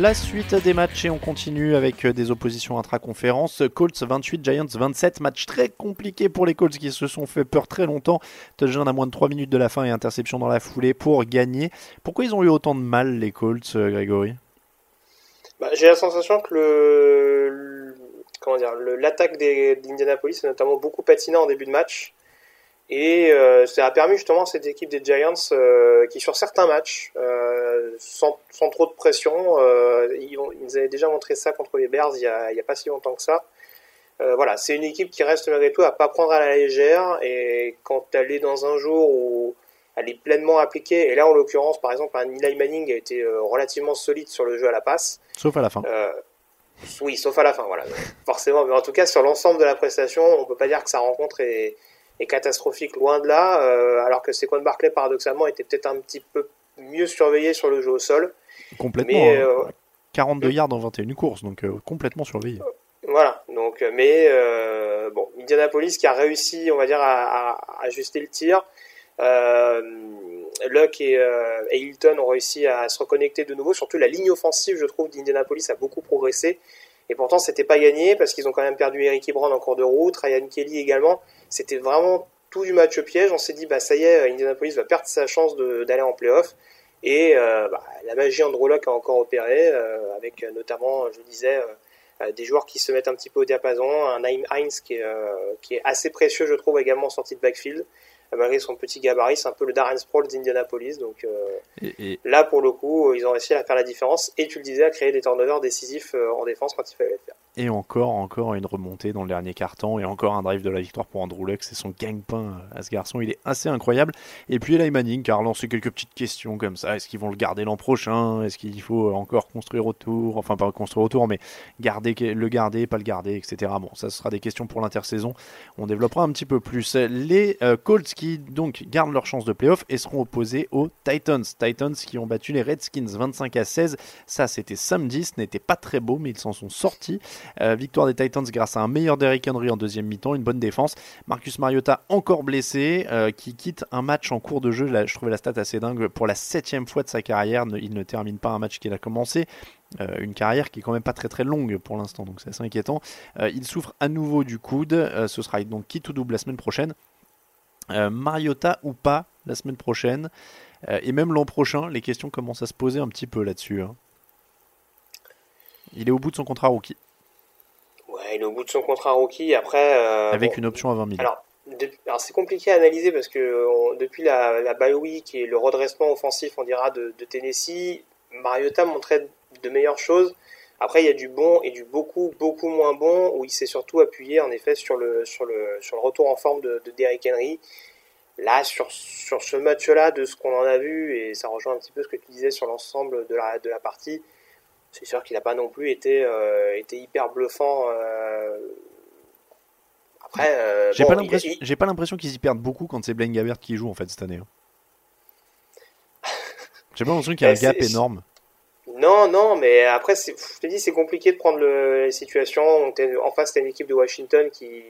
La suite des matchs et on continue avec euh, des oppositions intra-conférences. Colts 28, Giants 27. Match très compliqué pour les Colts qui se sont fait peur très longtemps. Touchdown à moins de 3 minutes de la fin et interception dans la foulée pour gagner. Pourquoi ils ont eu autant de mal les Colts, euh, Grégory? Bah, J'ai la sensation que le, l'attaque d'Indianapolis est notamment beaucoup patiné en début de match. Et euh, ça a permis justement à cette équipe des Giants euh, qui sur certains matchs, euh, sans, sans, trop de pression, euh, ils, ont, ils, avaient déjà montré ça contre les Bears il y a, a pas si longtemps que ça. Euh, voilà, c'est une équipe qui reste malgré tout à pas prendre à la légère et quand elle est dans un jour où elle est pleinement appliquée, et là en l'occurrence par exemple un Eli Manning a été relativement solide sur le jeu à la passe. Sauf à la fin. oui, sauf à la fin, voilà. Forcément, mais en tout cas sur l'ensemble de la prestation, on peut pas dire que sa rencontre est est catastrophique, loin de là, euh, alors que Saquon Barclay, paradoxalement, était peut-être un petit peu mieux surveillé sur le jeu au sol. Complètement. Mais, 42 hein. euh, yards en 21 courses, donc euh, complètement surveillé. Voilà, donc, mais bon, Indianapolis qui a réussi, on va dire, à, à ajuster le tir. Luck et, et, Hilton ont réussi à se reconnecter de nouveau. Surtout la ligne offensive, je trouve, d'Indianapolis a beaucoup progressé. Et pourtant, c'était pas gagné parce qu'ils ont quand même perdu Eric Brown en cours de route, Ryan Kelly également. C'était vraiment tout du match piège. On s'est dit, bah ça y est, Indianapolis va perdre sa chance d'aller en playoff. Et euh, bah, la magie Andrew a encore opéré, euh, avec notamment, je disais, euh, des joueurs qui se mettent un petit peu au diapason, un Naim Heinz qui est, qui est assez précieux, je trouve, également sorti de backfield. malgré son petit gabarit, c'est un peu le Darren Sproles d'Indianapolis. Donc là, pour le coup, ils ont réussi à faire la différence. Et tu le disais, à créer des turnovers décisifs en défense quand il fallait le faire. Et encore, encore une remontée dans le dernier carton et encore un drive de la victoire pour Andrew Luck. C'est son gang-pain à ce garçon, il est assez incroyable. Et puis Eli Manning qui a relancé quelques petites questions comme ça. Est-ce qu'ils vont le garder l'an prochain? Est-ce qu'il faut encore construire autour? Enfin, pas construire autour, mais garder, le garder, pas le garder, etc. Bon, ça sera des questions pour l'intersaison. On développera un petit peu plus. Les euh, Colts qui donc gardent leur chance de playoff et seront opposés aux Titans. Titans qui ont battu les Redskins 25 à 16. Ça, c'était samedi. Ce n'était pas très beau, mais ils s'en sont sortis. Euh, victoire des Titans grâce à un meilleur Derrick Henry en deuxième mi-temps, une bonne défense. Marcus Mariota encore blessé, euh, qui quitte un match en cours de jeu. Là, je trouvais la stat assez dingue. Pour la septième fois de sa carrière, il ne termine pas un match qu'il a commencé. Euh, une carrière qui est quand même pas très très longue pour l'instant, donc c'est assez inquiétant. il souffre à nouveau du coude. ce sera donc qui tout double la semaine prochaine. Mariota ou pas la semaine prochaine. et même l'an prochain, les questions commencent à se poser un petit peu là-dessus. Hein. Il est au bout de son contrat rookie il est au bout de son contrat rookie. Après, euh, avec une option à 20 millions. Alors, c'est compliqué à analyser parce que depuis la, la bye week et le redressement offensif, on dira, de, Tennessee, Mariota montrait de meilleures choses. Après, il y a du bon et du beaucoup, beaucoup moins bon, où il s'est surtout appuyé, en effet, sur le, sur le, sur le retour en forme de, de Derrick Henry. Là, sur, sur ce match-là, de ce qu'on en a vu, et ça rejoint un petit peu ce que tu disais sur l'ensemble de la, de la partie, c'est sûr qu'il n'a pas non plus été, euh, été hyper bluffant. Euh. Après, euh, j'ai pas l'impression, qu'ils y perdent beaucoup quand c'est Blaine Gabbert qui joue en fait cette année. Hein. j'ai pas l'impression qu'il y a un gap énorme. Non, non, mais après, je te dis, c'est compliqué de prendre le, les situations. En face, t'as une équipe de Washington qui,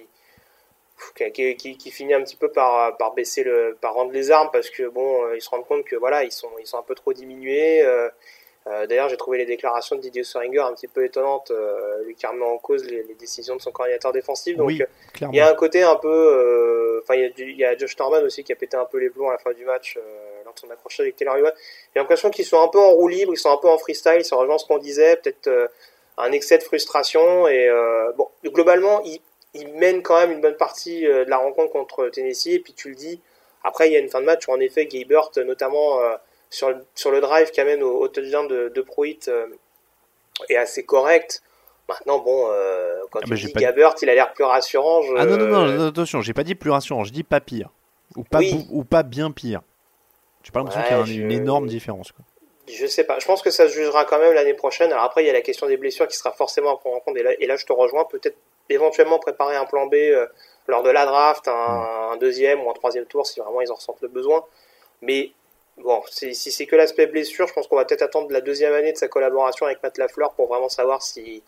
qui, qui, finit un petit peu par, par baisser le, par rendre les armes parce que bon, ils se rendent compte que voilà, ils sont, ils sont un peu trop diminués. Euh, d'ailleurs, j'ai trouvé les déclarations de Didier Suringer un petit peu étonnantes, euh, lui qui remet en cause les, décisions de son coordinateur défensif. Donc, oui, il y a un côté un peu. Euh, enfin, il, y a Josh Norman aussi qui a pété un peu les plombs à la fin du match lors de son accrochage avec Taylor Ewan. J'ai l'impression qu'ils sont un peu en roue libre, ils sont un peu en freestyle, ça rejoint ce qu'on disait, peut-être un excès de frustration. Et bon, globalement, ils, ils, mènent quand même une bonne partie de la rencontre contre Tennessee. Et puis tu le dis, après, il y a une fin de match où en effet, Gaybert, notamment sur, le, sur le drive qui amène au, touchdown de, de Pruitt euh, est assez correct. Maintenant, bon, euh, quand ah, tu dis Gabbert, il a l'air plus rassurant. Ah non, non, non, attention, j'ai pas dit plus rassurant, je dis pas pire. Ou pas, ou pas bien pire. J'ai pas l'impression qu'il y a une énorme différence. Quoi. Je sais pas. Je pense que ça se jugera quand même l'année prochaine. Alors après, il y a la question des blessures qui sera forcément à prendre en compte. Et là, et là je te rejoins. Peut-être éventuellement préparer un plan B euh, lors de la draft, un, hmm. un, deuxième ou un troisième tour si vraiment ils en ressentent le besoin. Mais Bon, si, c'est que l'aspect blessure, je pense qu'on va peut-être attendre la deuxième année de sa collaboration avec Matt Lafleur pour vraiment savoir si,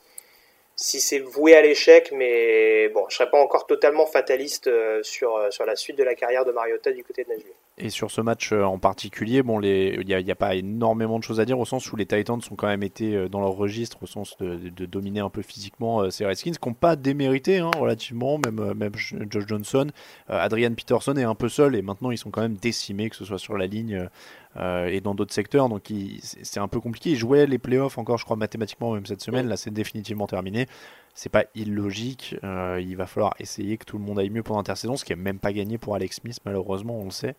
si c'est voué à l'échec, mais bon, je serais pas encore totalement fataliste euh, sur, euh, sur la suite de la carrière de Mariota du côté de Nashville. Et sur ce match euh, en particulier, bon, il n'y a, pas énormément de choses à dire au sens où les Titans ont quand même été dans leur registre, au sens de, de dominer un peu physiquement ces Redskins, qui n'ont pas démérité hein, relativement, même, même Josh Johnson. Adrian Peterson est un peu seul et maintenant ils sont quand même décimés, que ce soit sur la ligne euh, et dans d'autres secteurs. Donc c'est un peu compliqué. Il jouait les playoffs encore, je crois, mathématiquement, même cette semaine. Là, c'est définitivement terminé. C'est pas illogique. Euh, il va falloir essayer que tout le monde aille mieux pour l'intersaison, ce qui est même pas gagné pour Alex Smith, malheureusement, on le sait.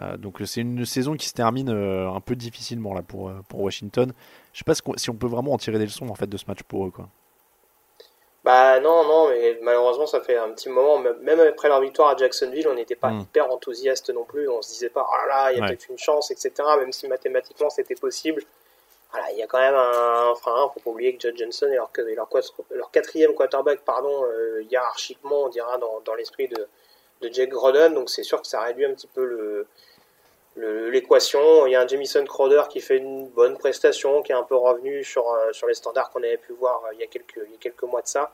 Euh, donc c'est une saison qui se termine un peu difficilement là pour, pour Washington. Je sais pas si on peut vraiment en tirer des leçons en fait de ce match pour eux. Quoi. Bah non, non, mais malheureusement ça fait un petit moment, même après leur victoire à Jacksonville, on n'était pas hmm. hyper enthousiaste non plus, on se disait pas, oh là il y a peut-être une chance, etc., même si mathématiquement c'était possible. Voilà, il y a quand même un, frein, faut pas oublier que Judge Johnson est leur, leur, quatrième quarterback, pardon, euh, hiérarchiquement, on dira, dans, dans l'esprit de, de Jake Groden, donc c'est sûr que ça réduit un petit peu le, l'équation. Il y a un Jamison Crowder qui fait une bonne prestation, qui est un peu revenu sur, euh, sur les standards qu'on avait pu voir euh, il, y a quelques, il y a quelques mois de ça.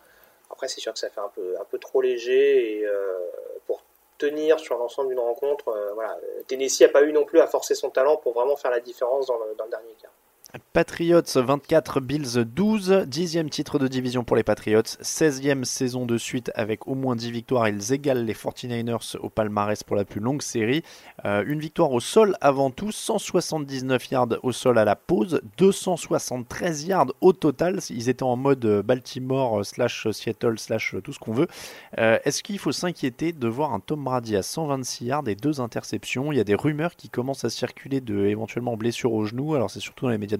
Après, c'est sûr que ça fait un peu, un peu trop léger et euh, pour tenir sur l'ensemble d'une rencontre, voilà. Tennessee n'a pas eu non plus à forcer son talent pour vraiment faire la différence dans le, dans le dernier cas. Patriots 24, Bills 12, dixième titre de division pour les Patriots, 16e saison de suite avec au moins 10 victoires, ils égalent les 49ers au palmarès pour la plus longue série. Euh, une victoire au sol avant tout, 179 yards au sol à la pause, 273 yards au total, ils étaient en mode Baltimore slash Seattle slash tout ce qu'on veut. Euh, est-ce qu'il faut s'inquiéter de voir un Tom Brady à 126 yards et deux interceptions? Il y a des rumeurs qui commencent à circuler de éventuellement blessure au genou, alors c'est surtout dans les médias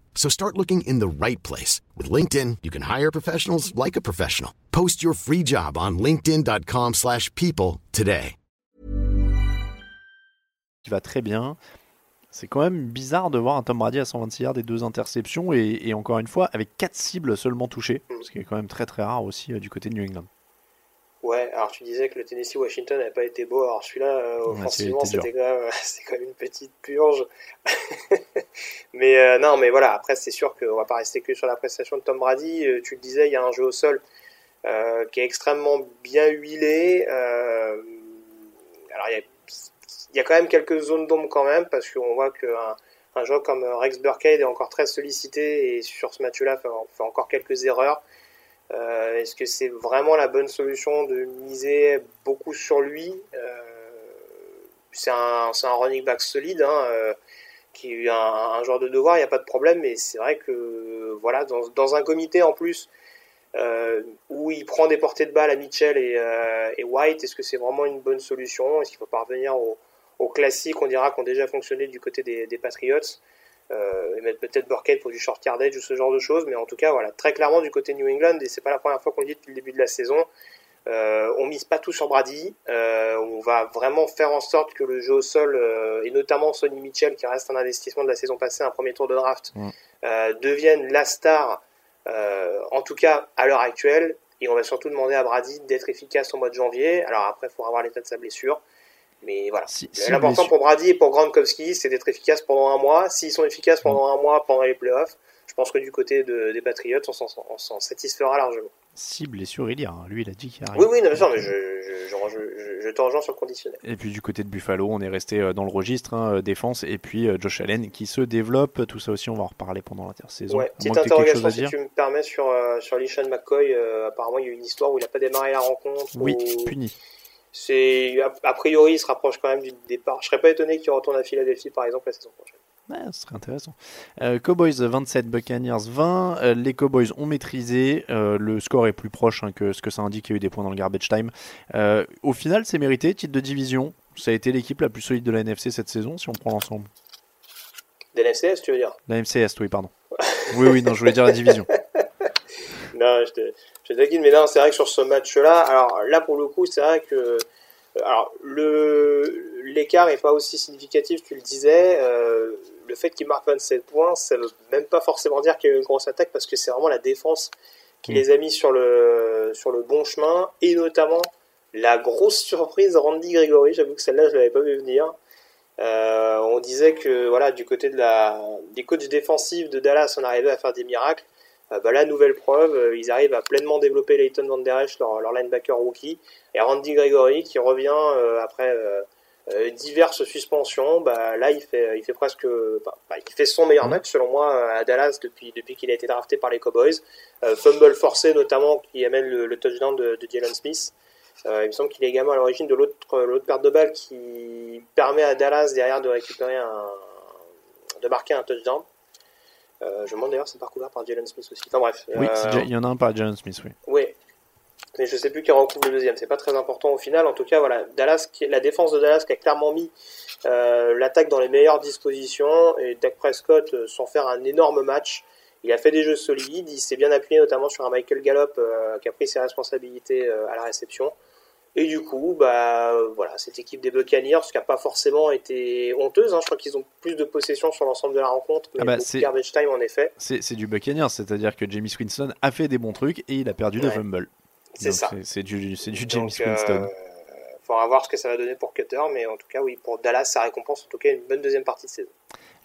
So start looking in the right place. With LinkedIn, you can hire professionals like a professional. Post your free job on linkedin.com slash people today. Qui va très bien. C'est quand même bizarre de voir un Tom Brady à 126 yards et deux interceptions et, et encore une fois avec quatre cibles seulement touchées, ce qui est quand même très très rare aussi euh, du côté de New England. Ouais, alors tu disais que le Tennessee-Washington n'avait pas été beau, alors celui-là, euh, offensivement, c'était quand, même, quand même une petite purge. mais euh, non, mais voilà, après c'est sûr qu'on va pas rester que sur la prestation de Tom Brady. Euh, tu le disais, il y a un jeu au sol qui est extrêmement bien huilé. alors il y, a, il y, a, quand même quelques zones d'ombre quand même, parce qu'on voit qu'un un joueur comme Rex Burkhead est encore très sollicité et sur ce match-là fait, fait encore quelques erreurs. Euh, est-ce que c'est vraiment la bonne solution de miser beaucoup sur lui euh, C'est un, un, running back solide, hein, euh, qui est un, un, joueur de devoir, il n'y a pas de problème, mais c'est vrai que voilà, dans, dans, un comité en plus où il prend des portées de balle à Mitchell et, White, est-ce que c'est vraiment une bonne solution? Est-ce qu'il faut parvenir au, au classique, on dira, qui ont déjà fonctionné du côté des Patriots euh, et mettre peut-être Burkhead pour du short yardage ou ce genre de choses. Mais en tout cas, voilà, très clairement du côté New England, et c'est pas la première fois qu'on le dit depuis le début de la saison, euh, on mise pas tout sur Brady. Euh, on va vraiment faire en sorte que le jeu au sol, euh, et notamment Sonny Mitchell, qui reste un investissement de la saison passée, un premier tour de draft, euh, devienne la star, euh, en tout cas à l'heure actuelle. Et on va surtout demander à Brady d'être efficace au mois de janvier. Alors après, il faudra voir l'état de sa blessure. Mais voilà. Si, L'important pour Brady et pour Gronkowski, c'est d'être efficace pendant un mois. S'ils sont efficaces pendant un mois pendant les playoffs, je pense que du côté de, des Patriots, on s'en satisfera largement. Si blessure il y a, hein. lui il a dit qu'il arrive. Oui, oui, non, mais je, je, je, je, te rejoins sur le conditionnel. Et puis du côté de Buffalo, on est resté euh, dans le registre hein, euh, défense et puis euh, Josh Allen qui se développe. Tout ça aussi, on va en reparler pendant l'intersaison. Ouais, petite interrogation si tu me permets sur, euh, sur Lishan McCoy. apparemment, il y a eu une histoire où il n'a pas démarré la rencontre. Oui, puni. C'est a priori, il se rapproche quand même du départ. Je serais pas étonné qu'il retourne à Philadelphie, par exemple, la saison prochaine. Ce serait intéressant. Euh, Cowboys 27, Buccaneers 20. Euh, les Cowboys ont maîtrisé. Euh, le score est plus proche hein, que ce que ça indique. Il y a eu des points dans le garbage time. Au final, c'est mérité. Titre de division. Ça a été l'équipe la plus solide de la NFC cette saison, si on prend l'ensemble. De la tu veux dire? La MCS, oui, pardon. oui, oui, non, je voulais dire la division. non, je te, mais non, c'est vrai que sur ce match-là, alors là, pour le coup, c'est vrai que alors le l'écart est pas aussi significatif, tu le disais. Euh, le fait qu'il marque 27 points, ça veut même pas forcément dire qu'il y a eu une grosse attaque parce que c'est vraiment la défense qui mm. les a mis sur le sur le bon chemin et notamment la grosse surprise Randy Gregory. J'avoue que celle-là je l'avais pas vu venir. Euh, on disait que voilà du côté de la des coachs défensifs de Dallas, on arrivait à faire des miracles. Euh, bah, la nouvelle preuve, euh, ils arrivent à pleinement développer Leighton Van Der Esch, leur, leur linebacker rookie, et Randy Gregory qui revient après diverses suspensions, bah, là il fait, il fait presque, bah, bah, il fait son meilleur match selon moi à Dallas depuis, depuis qu'il a été drafté par les Cowboys. Euh, fumble forcé notamment qui amène le, le touchdown de, de Jalen Smith. Euh, il me semble qu'il est également à l'origine de l'autre, l'autre perte de balle qui permet à Dallas derrière de récupérer un, de marquer un touchdown. Euh, je me demande d'ailleurs si c'est pas couvert par Jalen Smith aussi. Enfin bref. Oui, euh, il y en a un par Jalen Smith, oui. Oui. Mais je sais plus qui recouvre le deuxième. C'est pas très important au final. En tout cas, voilà, Dallas, la défense de Dallas qui a clairement mis euh, l'attaque dans les meilleures dispositions et Dak Prescott sans faire un énorme match. Il a fait des jeux solides. Il s'est bien appuyé notamment sur un Michael Gallup euh, qui a pris ses responsabilités à la réception. Et du coup, bah euh, voilà, cette équipe des Buccaneers qui a pas forcément été honteuse. hein. Je crois qu'ils ont plus de possession sur l'ensemble de la rencontre, mais Ah bah, c'est- garbage time en effet. C'est c'est du Buccaneers, c'est-à-dire que James Winston a fait des bons trucs et il a perdu Ouais. fumbles. C'est Donc, ça. c'est- C'est du, c'est du James Donc, euh, Winston. faudra voir ce que ça va donner pour Cutter, mais en tout cas, oui, pour Dallas, ça récompense en tout cas une bonne deuxième partie de saison.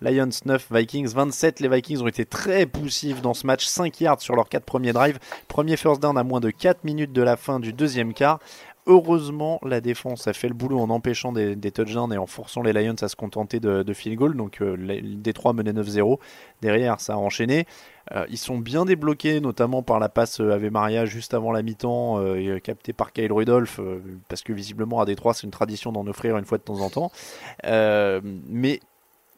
Lions 9, Vikings 27. Les Vikings ont été très poussifs dans ce match. 5 yards sur leurs 4 premiers drives. Premier first down à moins de 4 minutes de la fin du deuxième quart. Heureusement, la défense a fait le boulot en empêchant des, des touchdowns et en forçant les Lions à se contenter de, field goal. Donc, euh, Détroit menait 9-0. Derrière, ça a enchaîné. Euh, ils sont bien débloqués, notamment par la passe euh, Ave Maria juste avant la mi-temps, euh, captée par Kyle Rudolph, parce que visiblement à Détroit, c'est une tradition d'en offrir une fois de temps en temps. Mais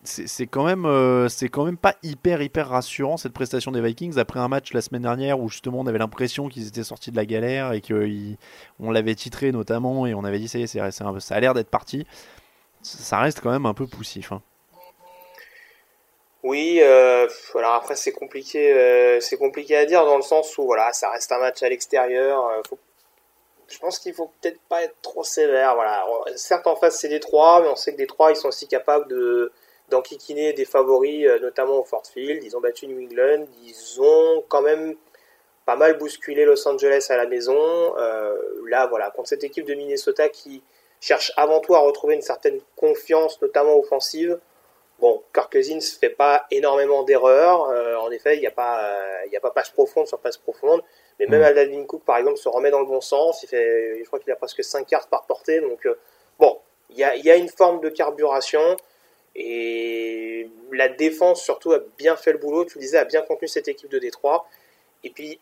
c'est quand même euh, c'est quand même pas hyper hyper rassurant cette prestation des Vikings après un match la semaine dernière où justement on avait l'impression qu'ils étaient sortis de la galère et qu'on l'avait titré notamment et on avait dit ça y est ça a l'air d'être parti ça reste quand même un peu poussif hein. Oui, euh, alors après c'est compliqué, euh, c'est compliqué à dire dans le sens où voilà, ça reste un match à l'extérieur. euh, Je pense qu'il faut peut-être pas être trop sévère. Voilà, certes en face c'est Détroit, mais on sait que Détroit ils sont aussi capables de d'enquiquiner des favoris, euh, notamment au Ford Field. Ils ont battu New England, ils ont quand même pas mal bousculé Los Angeles à la maison. Euh, là, voilà, contre cette équipe de Minnesota qui cherche avant tout à retrouver une certaine confiance, notamment offensive. Bon, Kirk Cousins fait pas énormément d'erreurs. Euh, en effet, il n'y a pas, euh, il y a pas passe profonde sur passe profonde. Mais même Mm. Aldalvin Cook, par exemple, se remet dans le bon sens. Il fait, je crois qu'il a presque 5 cartes par portée. Donc, euh, bon, il y a, il y a une forme de carburation. Et la défense, surtout, a bien fait le boulot. Tu le disais, a bien contenu cette équipe de Détroit. Et puis,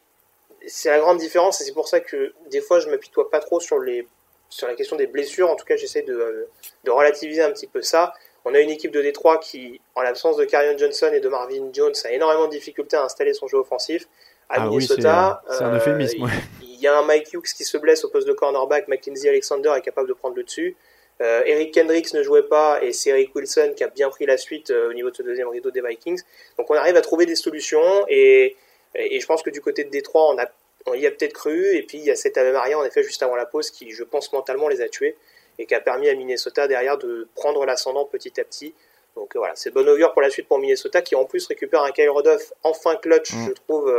c'est la grande différence. Et c'est pour ça que, des fois, je m'apitoie pas trop sur les, sur la question des blessures. En tout cas, j'essaie de, de relativiser un petit peu ça. On a une équipe de Détroit qui, en l'absence de Carrion Johnson et de Marvin Jones, a énormément de difficultés à installer son jeu offensif. À Ah oui, Minnesota, c'est- c'est un euh, euphémisme, il- ouais. il y a un Mike Hughes qui se blesse au poste de cornerback. Mackenzie Alexander est capable de prendre le dessus. Euh, Eric Kendricks ne jouait pas et c'est Eric Wilson qui a bien pris la suite euh, au niveau de ce deuxième rideau des Vikings. Donc on arrive à trouver des solutions et, et je pense que du côté de Détroit, on, a, on y a peut-être cru. Et puis il y a cette Maria en effet juste avant la pause qui, je pense, mentalement les a tués et qui a permis à Minnesota derrière de prendre l'ascendant petit à petit. Donc euh, voilà, c'est bon augure pour la suite pour Minnesota qui en plus récupère un Kyle Rudolph enfin clutch, Mm. je trouve,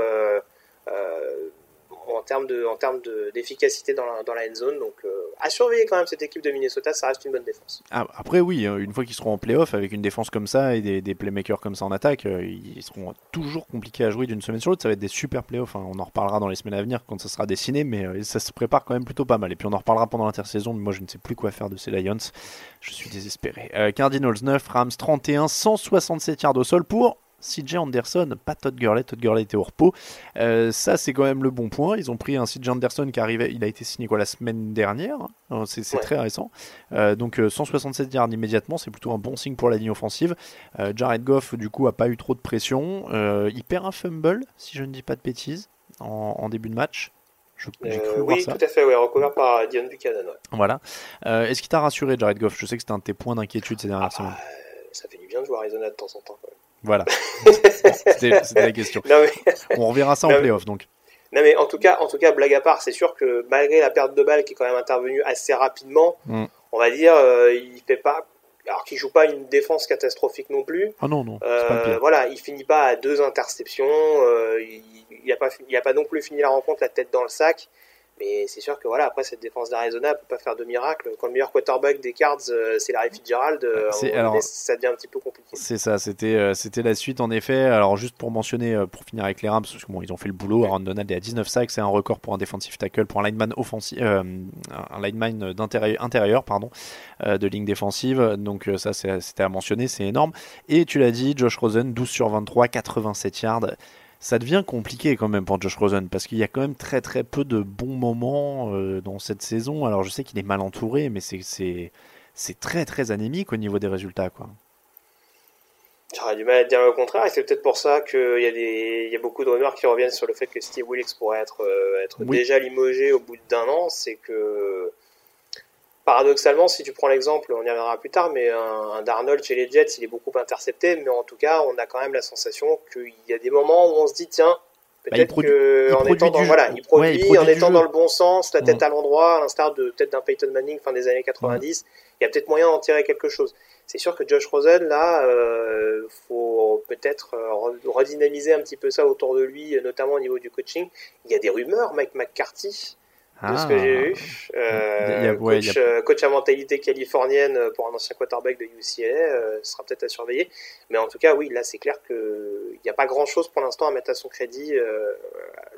en termes de, en termes de- d'efficacité dans la, dans la end zone. Donc euh, à surveiller quand même cette équipe de Minnesota, ça reste une bonne défense. Ah, après oui euh, une fois qu'ils seront en playoff avec une défense comme ça et des, des playmakers comme ça en attaque euh, ils seront toujours compliqués à jouer d'une semaine sur l'autre ça va être des super playoffs hein. on en reparlera dans les semaines à venir quand ça sera dessiné mais euh, ça se prépare quand même plutôt pas mal et puis on en reparlera pendant l'intersaison mais moi je ne sais plus quoi faire de ces Lions je suis désespéré Euh, Cardinals 9 Rams 31 167 yards au sol pour CJ Anderson, pas Todd Gurley. Todd Gurley était au repos. Euh, ça, c'est quand même le bon point. Ils ont pris un CJ Anderson qui arrivait, il a été signé quoi la semaine dernière. Euh, C'est Ouais. très récent. Euh, donc euh, 167 yards immédiatement, c'est plutôt un bon signe pour la ligne offensive. Euh, Jared Goff, du coup, a pas eu trop de pression. Il perd un fumble, si je ne dis pas de bêtises, en, en début de match. Je- J'ai cru voir oui, ça. tout à fait, ouais, recouvert par Dion Buchanan. ouais. Voilà. Est-ce qu'il t'a rassuré, Jared Goff? Je sais que c'était un de tes points d'inquiétude ces Ah, dernières semaines. Ça fait du bien de jouer Arizona de temps en temps. Voilà. C'était la question. Non, mais- On reverra ça en Non, playoff, donc. Non mais en tout cas, en tout cas, blague à part, c'est sûr que malgré la perte de balle qui est quand même intervenue assez rapidement, Mm. on va dire, euh, il fait pas, alors qu'il joue pas une défense catastrophique non plus. Ah non, non, pas le Euh, pire. voilà, il finit pas à deux interceptions, euh, il, il a pas, fi- il a pas non plus fini la rencontre la tête dans le sac. Mais c'est sûr que voilà, après cette défense d'Arizona peut pas faire de miracle. Quand le meilleur quarterback des Cards, euh, c'est Larry Fitzgerald, euh, alors- ça devient un petit peu compliqué. C'est ça, c'était euh, c'était la suite en effet. Alors juste pour mentionner, pour finir avec les Rams, parce que bon, ils ont fait le boulot. Aaron Donald est à 19 sacs, c'est un record pour un defensive tackle, pour un lineman offensif, euh, un lineman d'intérieur, intérieur, pardon, euh, de ligne défensive. Donc ça, c'était à mentionner, c'est énorme. Et tu l'as dit, Josh Rosen, 12 sur 23, 87 yards. Ça devient compliqué quand même pour Josh Rosen parce qu'il y a quand même très très peu de bons moments euh, dans cette saison. Alors je sais qu'il est mal entouré, mais c'est très très anémique au niveau des résultats quoi. J'aurais du mal à dire le contraire, et c'est peut-être pour ça qu'il y, a des... y a beaucoup de rumeurs qui reviennent sur le fait que Steve Wilkes pourrait être, euh, être déjà limogé au bout d'un an. C'est que, paradoxalement, si tu prends l'exemple, on y reviendra plus tard, mais un, Darnold chez les Jets, il est beaucoup intercepté, mais en tout cas, on a quand même la sensation qu'il y a des moments où on se dit, tiens, Bah, peut-être qu'en étant, dans, voilà, il produit, Ouais, il produit en du étant jeu. dans le bon sens, la tête à l'endroit, à l'instar de peut-être d'un Peyton Manning fin des années 90, il y a peut-être moyen d'en tirer quelque chose. C'est sûr que Josh Rosen, là, euh, faut peut-être euh, re- redynamiser un petit peu ça autour de lui, notamment au niveau du coaching. Il y a des rumeurs, Mike McCarthy, de ce que Ah. j'ai vu. Euh, y a- ouais, coach, y a- euh, coach à mentalité californienne euh, pour un ancien quarterback de UCLA, euh, ce sera peut-être à surveiller. Mais en tout cas, oui, là, c'est clair qu'il n'y a pas grand-chose pour l'instant à mettre à son crédit euh,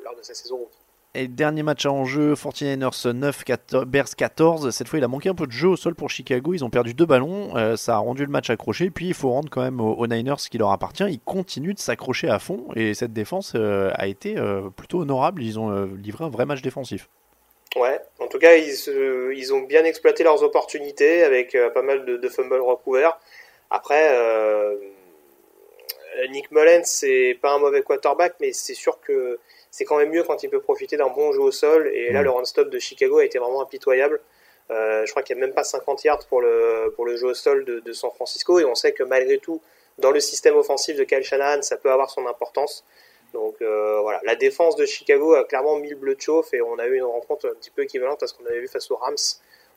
lors de sa saison rookie. Et dernier match en jeu, 49ers 9, 14, Bears 14. Cette fois, il a manqué un peu de jeu au sol pour Chicago. Ils ont perdu deux ballons. euh, ça a rendu le match accroché. Puis, il faut rendre quand même aux, aux Niners ce qui leur appartient. Ils continuent de s'accrocher à fond. Et cette défense euh, a été euh, plutôt honorable. Ils ont euh, livré un vrai match défensif. Ouais, en tout cas, ils, ils ont bien exploité leurs opportunités avec euh, pas mal de, de fumbles recouverts. Après, euh, Nick Mullens, c'est pas un mauvais quarterback, mais c'est sûr que c'est quand même mieux quand il peut profiter d'un bon jeu au sol. Et là, Mm. le run-stop de Chicago a été vraiment impitoyable. Euh, je crois qu'il n'y a même pas 50 yards pour le, pour le jeu au sol de, de San Francisco. Et on sait que malgré tout, dans le système offensif de Kyle Shanahan, ça peut avoir son importance. Donc euh, voilà, la défense de Chicago a clairement mis le bleu de chauffe et on a eu une rencontre un petit peu équivalente à ce qu'on avait vu face aux Rams,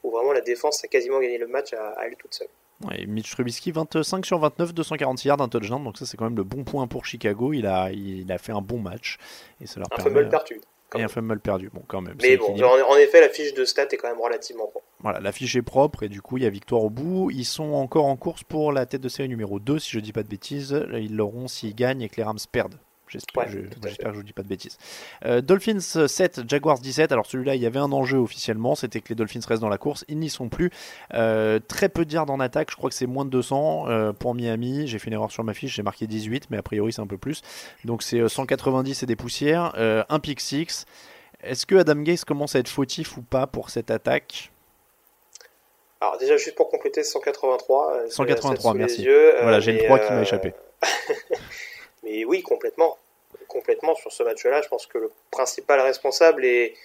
où vraiment la défense a quasiment gagné le match à, à elle toute seule. Ouais, Mitch Trubisky, 25 sur 29, 246 yards, un touchdown. Donc, ça, c'est quand même le bon point pour Chicago. Il a, il a fait un bon match. Et ça leur Un permet- fumble perdu. Et un fumble perdu. Bon, quand même. Mais bon, en effet, la fiche de stats est quand même relativement propre. Voilà, la fiche est propre et du coup il y a victoire au bout. Ils sont encore en course pour la tête de série numéro 2, si je dis pas de bêtises. Ils l'auront s'ils gagnent et que les Rams perdent. J'espère Ouais, j'espère que je vous dis pas de bêtises. Euh, Dolphins 7, Jaguars 17. Alors celui-là, il y avait un enjeu officiellement, c'était que les Dolphins restent dans la course. Ils n'y sont plus. Euh, très peu de yards en attaque, je crois que c'est moins de 200 euh, pour Miami. J'ai fait une erreur sur ma fiche, j'ai marqué 18, mais a priori c'est un peu plus. Donc c'est euh, 190 et des poussières. Euh, un pick 6. Est-ce que Adam Gase commence à être fautif ou pas pour cette attaque? Alors déjà, juste pour compléter, 183. euh, 183, sous les merci. yeux, euh, voilà, j'ai mais, 3 qui m'a euh, échappé. Mais oui, complètement. Complètement sur ce match-là, je pense que le principal responsable et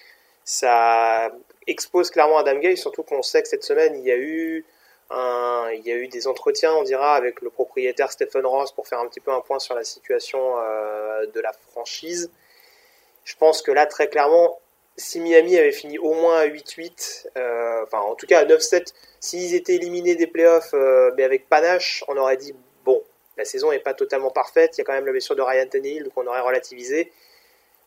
ça expose clairement Adam Gay, surtout qu'on sait que cette semaine il y a eu il y a eu des entretiens, on dira, avec le propriétaire Stephen Ross pour faire un petit peu un point sur la situation euh, de la franchise. Je pense que là, très clairement, si Miami avait fini au moins à 8-8, euh, enfin en tout cas à 9-7, s'ils étaient éliminés des playoffs, euh, mais avec panache, on aurait dit la saison n'est pas totalement parfaite, il y a quand même la blessure de Ryan Tannehill, donc on aurait relativisé.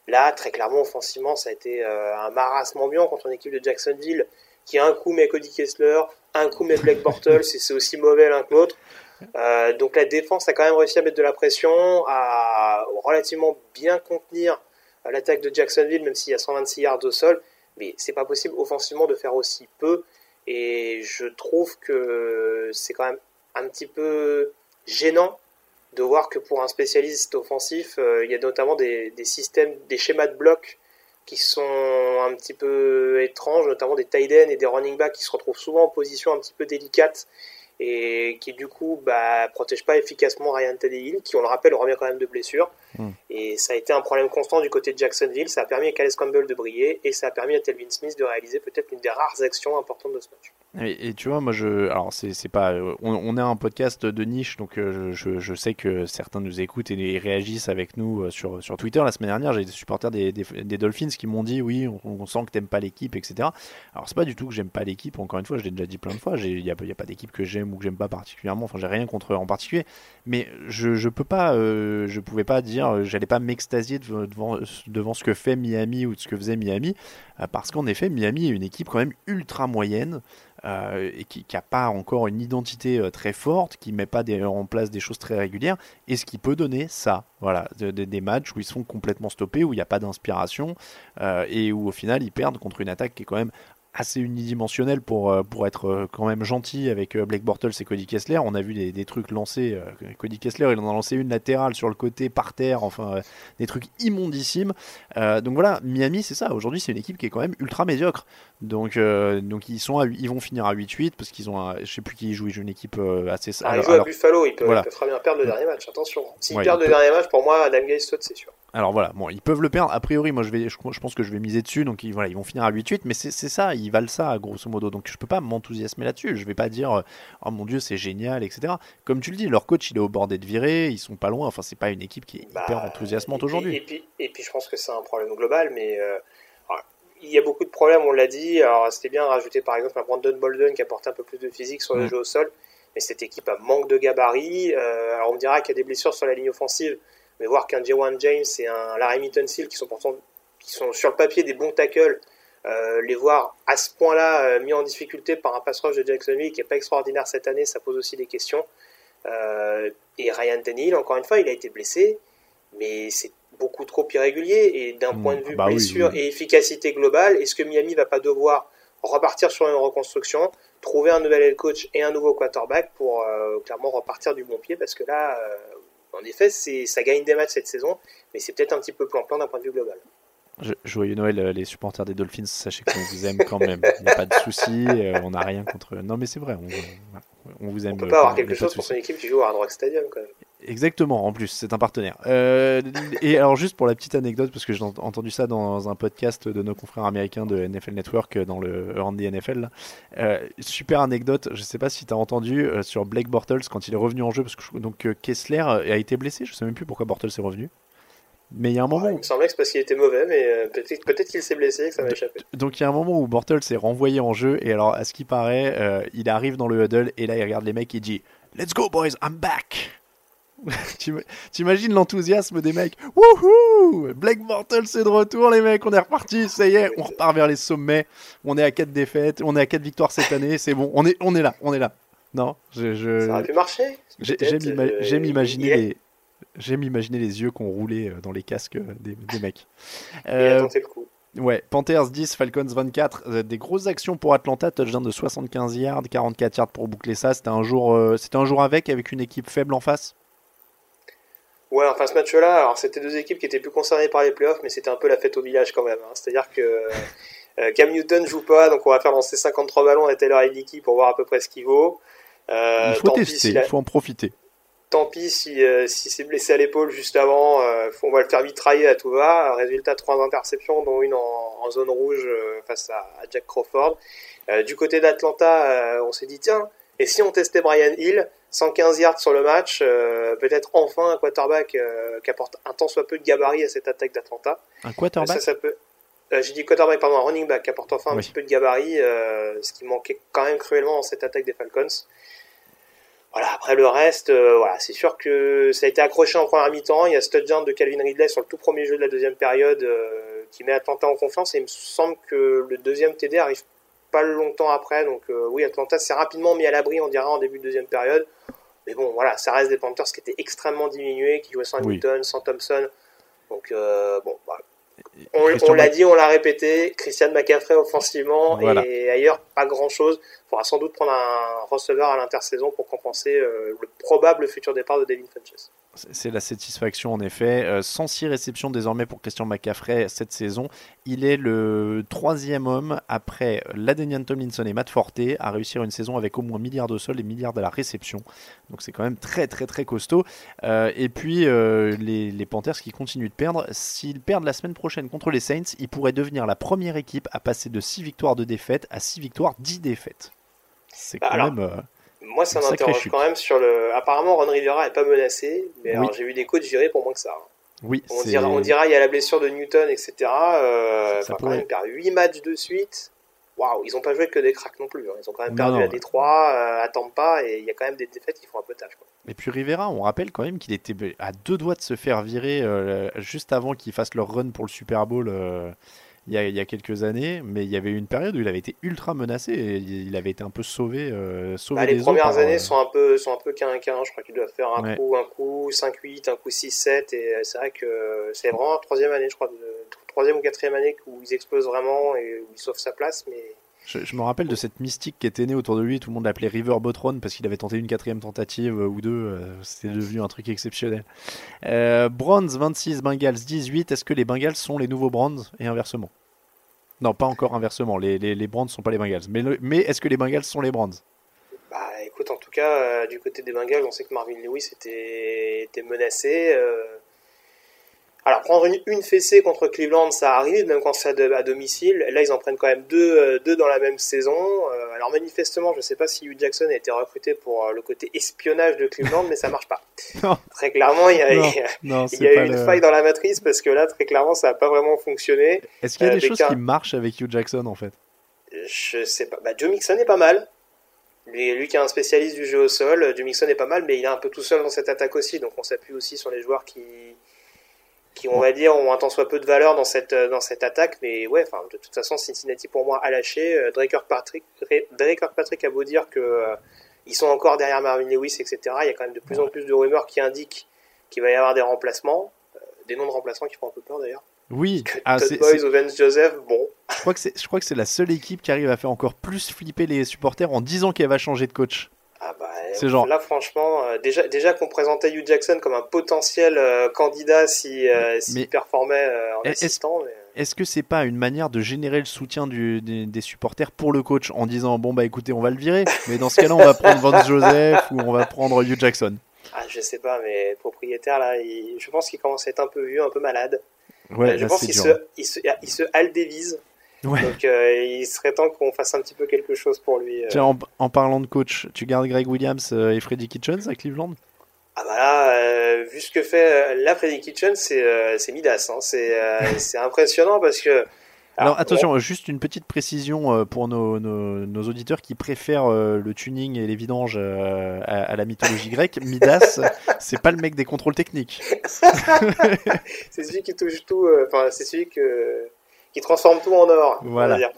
Là, très clairement, offensivement, ça a été euh, un marasme ambiant contre une équipe de Jacksonville qui un coup met Cody Kessler, un coup met Blake Bortles, et c'est aussi mauvais l'un que l'autre. Euh, donc la défense a quand même réussi à mettre de la pression, à relativement bien contenir euh, l'attaque de Jacksonville, même s'il y a 126 yards au sol. Mais c'est pas possible offensivement de faire aussi peu. Et je trouve que c'est quand même un petit peu gênant de voir que pour un spécialiste offensif, euh, il y a notamment des, des systèmes, des schémas de bloc qui sont un petit peu étranges, notamment des tight ends et des running backs qui se retrouvent souvent en position un petit peu délicate et qui du coup bah, protègent pas efficacement Ryan Tannehill, qui on le rappelle revient quand même de blessure. Mm. Et ça a été un problème constant du côté de Jacksonville. Ça a permis à Calais Campbell de briller et ça a permis à Telvin Smith de réaliser peut-être une des rares actions importantes de ce match. Et, tu vois, moi, je, alors c'est pas, euh, on, est un podcast de niche, donc euh, je, je sais que certains nous écoutent et, réagissent avec nous euh, sur, sur Twitter. La semaine dernière, j'ai des supporters des, des, Dolphins qui m'ont dit, oui, on, sent que t'aimes pas l'équipe, etc. Alors c'est pas du tout que j'aime pas l'équipe. Encore une fois, je l'ai déjà dit plein de fois. Il y a, pas d'équipe que j'aime ou que j'aime pas particulièrement. Enfin, j'ai rien contre eux en particulier, mais je, je peux pas, je pouvais pas dire, j'allais pas m'extasier devant, devant, devant ce que fait Miami ou de ce que faisait Miami, parce qu'en effet, Miami est une équipe quand même ultra moyenne euh, et qui n'a pas encore une identité euh, très forte, qui met pas en place des choses très régulières, et ce qui peut donner ça, voilà, de- de- des matchs où ils sont complètement stoppés, où il n'y a pas d'inspiration, euh, et où au final ils perdent contre une attaque qui est quand même assez unidimensionnel pour, euh, pour être euh, quand même gentil avec euh, Blake Bortles et Cody Kessler. On a vu des, des trucs lancés. Cody Kessler, il en a lancé une latérale sur le côté, par terre, enfin des trucs immondissimes. donc voilà, Miami, c'est ça. Aujourd'hui, c'est une équipe qui est quand même ultra médiocre. Donc, donc ils, sont ils vont finir à 8-8 parce qu'ils ont, un, je sais plus qui joue, ils jouent une équipe assez. Ah, ils jouent à Buffalo, ils peuvent, très bien perdre le dernier match. Attention, s'ils perdent le dernier match, pour moi, Adam Gaze saute, c'est sûr. Alors voilà, bon, ils peuvent le perdre. A priori, moi, je, vais, je, pense que je vais miser dessus. Donc ils, voilà, ils vont finir à 8-8, mais c'est ça, ils valent ça, grosso modo. Donc je peux pas m'enthousiasmer là-dessus. Je vais pas dire, euh, oh mon dieu, c'est génial, etc. Comme tu le dis, leur coach, il est au bord d'être viré. Ils sont pas loin. Enfin, c'est pas une équipe qui est hyper bah, enthousiasmante aujourd'hui. Et puis, et puis, je pense que c'est un problème global, mais. Euh, il y a beaucoup de problèmes, on l'a dit. Alors, c'était bien rajouter par exemple un Brandon Bolden qui apporte un peu plus de physique sur le mm. jeu au sol. Mais cette équipe a manque de gabarit. Euh, alors, on me dira qu'il y a des blessures sur la ligne offensive mais voir qu'un J1 James et un Larry Mittensil qui sont pourtant qui sont sur le papier des bons tackles, euh, les voir à ce point-là euh, mis en difficulté par un pass rush de Jacksonville qui n'est pas extraordinaire cette année, ça pose aussi des questions. Euh, et Ryan Tannehill, encore une fois, il a été blessé, mais c'est beaucoup trop irrégulier. Et d'un hmm. point de vue bah blessure et efficacité globale, est-ce que Miami va pas devoir repartir sur une reconstruction, trouver un nouvel head coach et un nouveau quarterback pour clairement repartir du bon pied? Parce que là, en effet, ça gagne des matchs cette saison, mais c'est peut-être un petit peu plan-plan d'un point de vue global. joyeux Noël, euh, les supporters des Dolphins, sachez qu'on vous aime quand même. Il n'y a pas de souci, euh, on n'a rien contre. Non, mais c'est vrai, on, vous aime. On peut pas avoir quelque chose pour son équipe qui joue à Hard Rock Stadium quand même. Exactement, en plus, c'est un partenaire. Euh, et alors, juste pour la petite anecdote, parce que j'ai entendu ça dans un podcast de nos confrères américains de NFL Network dans le Randy NFL. Euh, super anecdote, je sais pas si tu as entendu euh, sur Blake Bortles quand il est revenu en jeu, parce que donc Kessler a été blessé, je sais même plus pourquoi Bortles est revenu. Mais il y a un moment. il me semblait que c'est parce qu'il était mauvais, mais peut-être peut qu'il s'est blessé et que ça m'a échappé. Donc il y a un moment où Bortles est renvoyé en jeu, et alors à ce qui paraît, il arrive dans le huddle, et là il regarde les mecs et il dit Let's go, boys, I'm back! T'imagines l'enthousiasme des mecs Wouhou Black Mortal c'est de retour les mecs, on est reparti, ça y est, on repart vers les sommets. On est à 4 défaites, on est à 4 victoires cette année, c'est bon, on est, on est là, on est là. Non, je, ça aurait pu marcher. J'aime imaginer les j'aime imaginer les yeux qu'on roulait euh, dans les casques euh, des, des mecs. Euh, le coup. Ouais, Panthers 10, Falcons 24. Euh, des grosses actions pour Atlanta, touchdown de 75 yards, 44 yards pour boucler ça. C'était un jour, c'était un jour avec, avec une équipe faible en face. Ouais, enfin ce match-là, alors c'était deux équipes qui étaient plus concernées par les playoffs, mais c'était un peu la fête au village quand même. Hein. C'est-à-dire que euh, Cam Newton joue pas, donc on va faire lancer 53 ballons à Taylor Heineke pour voir à peu près ce qu'il vaut. Euh, il faut tester, il faut en profiter. Tant pis si, euh, si c'est blessé à l'épaule juste avant, euh, on va le faire mitrailler à tout va. Résultat, trois interceptions, dont une en, en zone rouge face à, à, Jack Crawford. du côté d'Atlanta, on s'est dit, tiens, et si on testait Brian Hill 115 yards sur le match, euh, peut-être enfin un quarterback euh, qui apporte un tant soit peu de gabarit à cette attaque d'Atlanta. Un quarterback ça, peut... Euh, j'ai dit quarterback, pardon, un running back qui apporte enfin un petit peu de gabarit, ce qui manquait quand même cruellement dans cette attaque des Falcons. Voilà, après le reste, voilà, c'est sûr que ça a été accroché en première mi-temps. Il y a ce touchdown de Calvin Ridley sur le tout premier jeu de la deuxième période qui met Atlanta en confiance et il me semble que le deuxième TD arrive pas longtemps après. Donc oui, Atlanta s'est rapidement mis à l'abri, on dirait, en début de deuxième période. Mais bon, voilà, ça reste des Panthers qui étaient extrêmement diminués, qui jouaient sans Newton, sans Thompson. Donc, euh, bon, voilà. On, l'a dit, on l'a répété, Christian McCaffrey offensivement et ailleurs pas grand chose. Il faudra sans doute prendre un receveur à l'intersaison pour compenser euh, le probable futur départ de Devin Funches. C'est la satisfaction en effet. Euh, 106 réceptions désormais pour Christian McCaffrey cette saison. Il est le troisième homme après Ladenian Tomlinson et Matt Forte à réussir une saison avec au moins milliard de sol et milliards de la réception. Donc c'est quand même très très très costaud. Euh, et puis euh, les, les, Panthers qui continuent de perdre. S'ils perdent la semaine prochaine contre les Saints, ils pourraient devenir la première équipe à passer de 6 victoires de défaite à 6 victoires 10 défaites. C'est bah, quand même... Euh, moi, ça m'interroge quand même sur le. Apparemment, Ron Rivera est pas menacé, mais j'ai vu des coachs gérer pour moins que ça. Hein. Oui, on dira, on dira il y a la blessure de Newton, etc. Euh, ça, quand même perdre 8 matchs de suite. Waouh, ils ont pas joué que des cracks non plus. Hein. Ils ont quand même perdu à Détroit, euh, à Tampa, et il y a quand même des défaites qui font un peu tâche. Quoi. Et puis Rivera, on rappelle quand même qu'il était à deux doigts de se faire virer euh, juste avant qu'ils fassent leur run pour le Super Bowl. Euh, il y, a, quelques années, mais il y avait eu une période où il avait été ultra menacé et il avait été un peu sauvé. Euh, sauvé bah, les premières années euh, sont un peu sont un peu quinquin. Je crois qu'il doit faire un coup, un coup, 5-8, un coup 6-7. Et c'est vrai que c'est vraiment la troisième année, je crois, troisième ou quatrième année où ils explosent vraiment et où ils sauvent sa place. Mais Je, je me rappelle de cette mystique qui était née autour de lui. Tout le monde l'appelait River Botron parce qu'il avait tenté une quatrième tentative euh, ou deux. euh, C'était devenu un truc exceptionnel. Euh, Browns 26, Bengals 18. Est-ce que les Bengals sont les nouveaux Browns et inversement? Non, pas encore inversement. Les, les, les Browns sont pas les Bengals. Mais, le- mais est-ce que les Bengals sont les Browns Bah écoute, en tout cas, euh, du côté des Bengals, on sait que Marvin Lewis était, était menacé. euh. Alors, prendre une, une fessée contre Cleveland, ça arrive, même quand c'est à, domicile. Là, ils en prennent quand même deux, euh, deux dans la même saison. Euh, alors, manifestement, je ne sais pas si Hugh Jackson a été recruté pour euh, le côté espionnage de Cleveland, mais ça marche pas. Non. Très clairement, il y a, Non, il il y a une le- faille dans la matrice parce que là, très clairement, ça n'a pas vraiment fonctionné. Est-ce qu'il y a Euh, des choses qui marchent avec Hugh Jackson en fait? Je sais pas. Bah, Joe Mixon est pas mal. Lui, lui qui est un spécialiste du jeu au sol, Joe Mixon est pas mal, mais il est un peu tout seul dans cette attaque aussi, donc on s'appuie aussi sur les joueurs qui, qui on va dire, ont un tant soit peu de valeur dans cette, euh, dans cette attaque, mais ouais, enfin, de toute façon, Cincinnati pour moi a lâché. Euh, Drake Kirkpatrick, Drake Kirkpatrick a beau dire que euh, ils sont encore derrière Marvin Lewis, etc. Il y a quand même de plus en plus de rumeurs qui indiquent qu'il va y avoir des remplacements, euh, des noms de remplaçants qui font un peu peur d'ailleurs. Oui, ah, Todd Boys ou Vance Joseph, bon, je crois que c'est je crois que c'est la seule équipe qui arrive à faire encore plus flipper les supporters en disant qu'elle va changer de coach. Ah bah, C'est genre- Là, franchement, euh, déjà, déjà qu'on présentait Hugh Jackson comme un potentiel euh, candidat si, euh, s'il performait euh, en assistant. mais- Est-ce que c'est pas une manière de générer le soutien du- des, des supporters pour le coach en disant bon bah écoutez on va le virer mais dans ce cas-là on va prendre Vance Joseph ou on va prendre Hugh Jackson. Ah, je sais pas, mais le propriétaire, là, il- je pense qu'il commence à être un peu vieux, un peu malade. Ouais, je là, pense qu'il se, il se, il se. Ouais. Donc, euh, il serait temps qu'on fasse un petit peu quelque chose pour lui. euh. Tiens, en, en parlant de coach, tu gardes Greg Williams euh, et Freddie Kitchens à Cleveland? Ah bah là, euh, vu ce que fait là Freddy Kitchen, c'est euh, Midas. Hein. C'est euh, impressionnant parce que. Alors, Alors, attention, juste une petite précision pour nos, nos- nos auditeurs qui préfèrent le tuning et les vidanges à, à la mythologie grecque. Midas, c'est pas le mec des contrôles techniques. c'est celui qui touche tout, enfin, c'est celui que, qui transforme tout en or. on va Voilà. dire.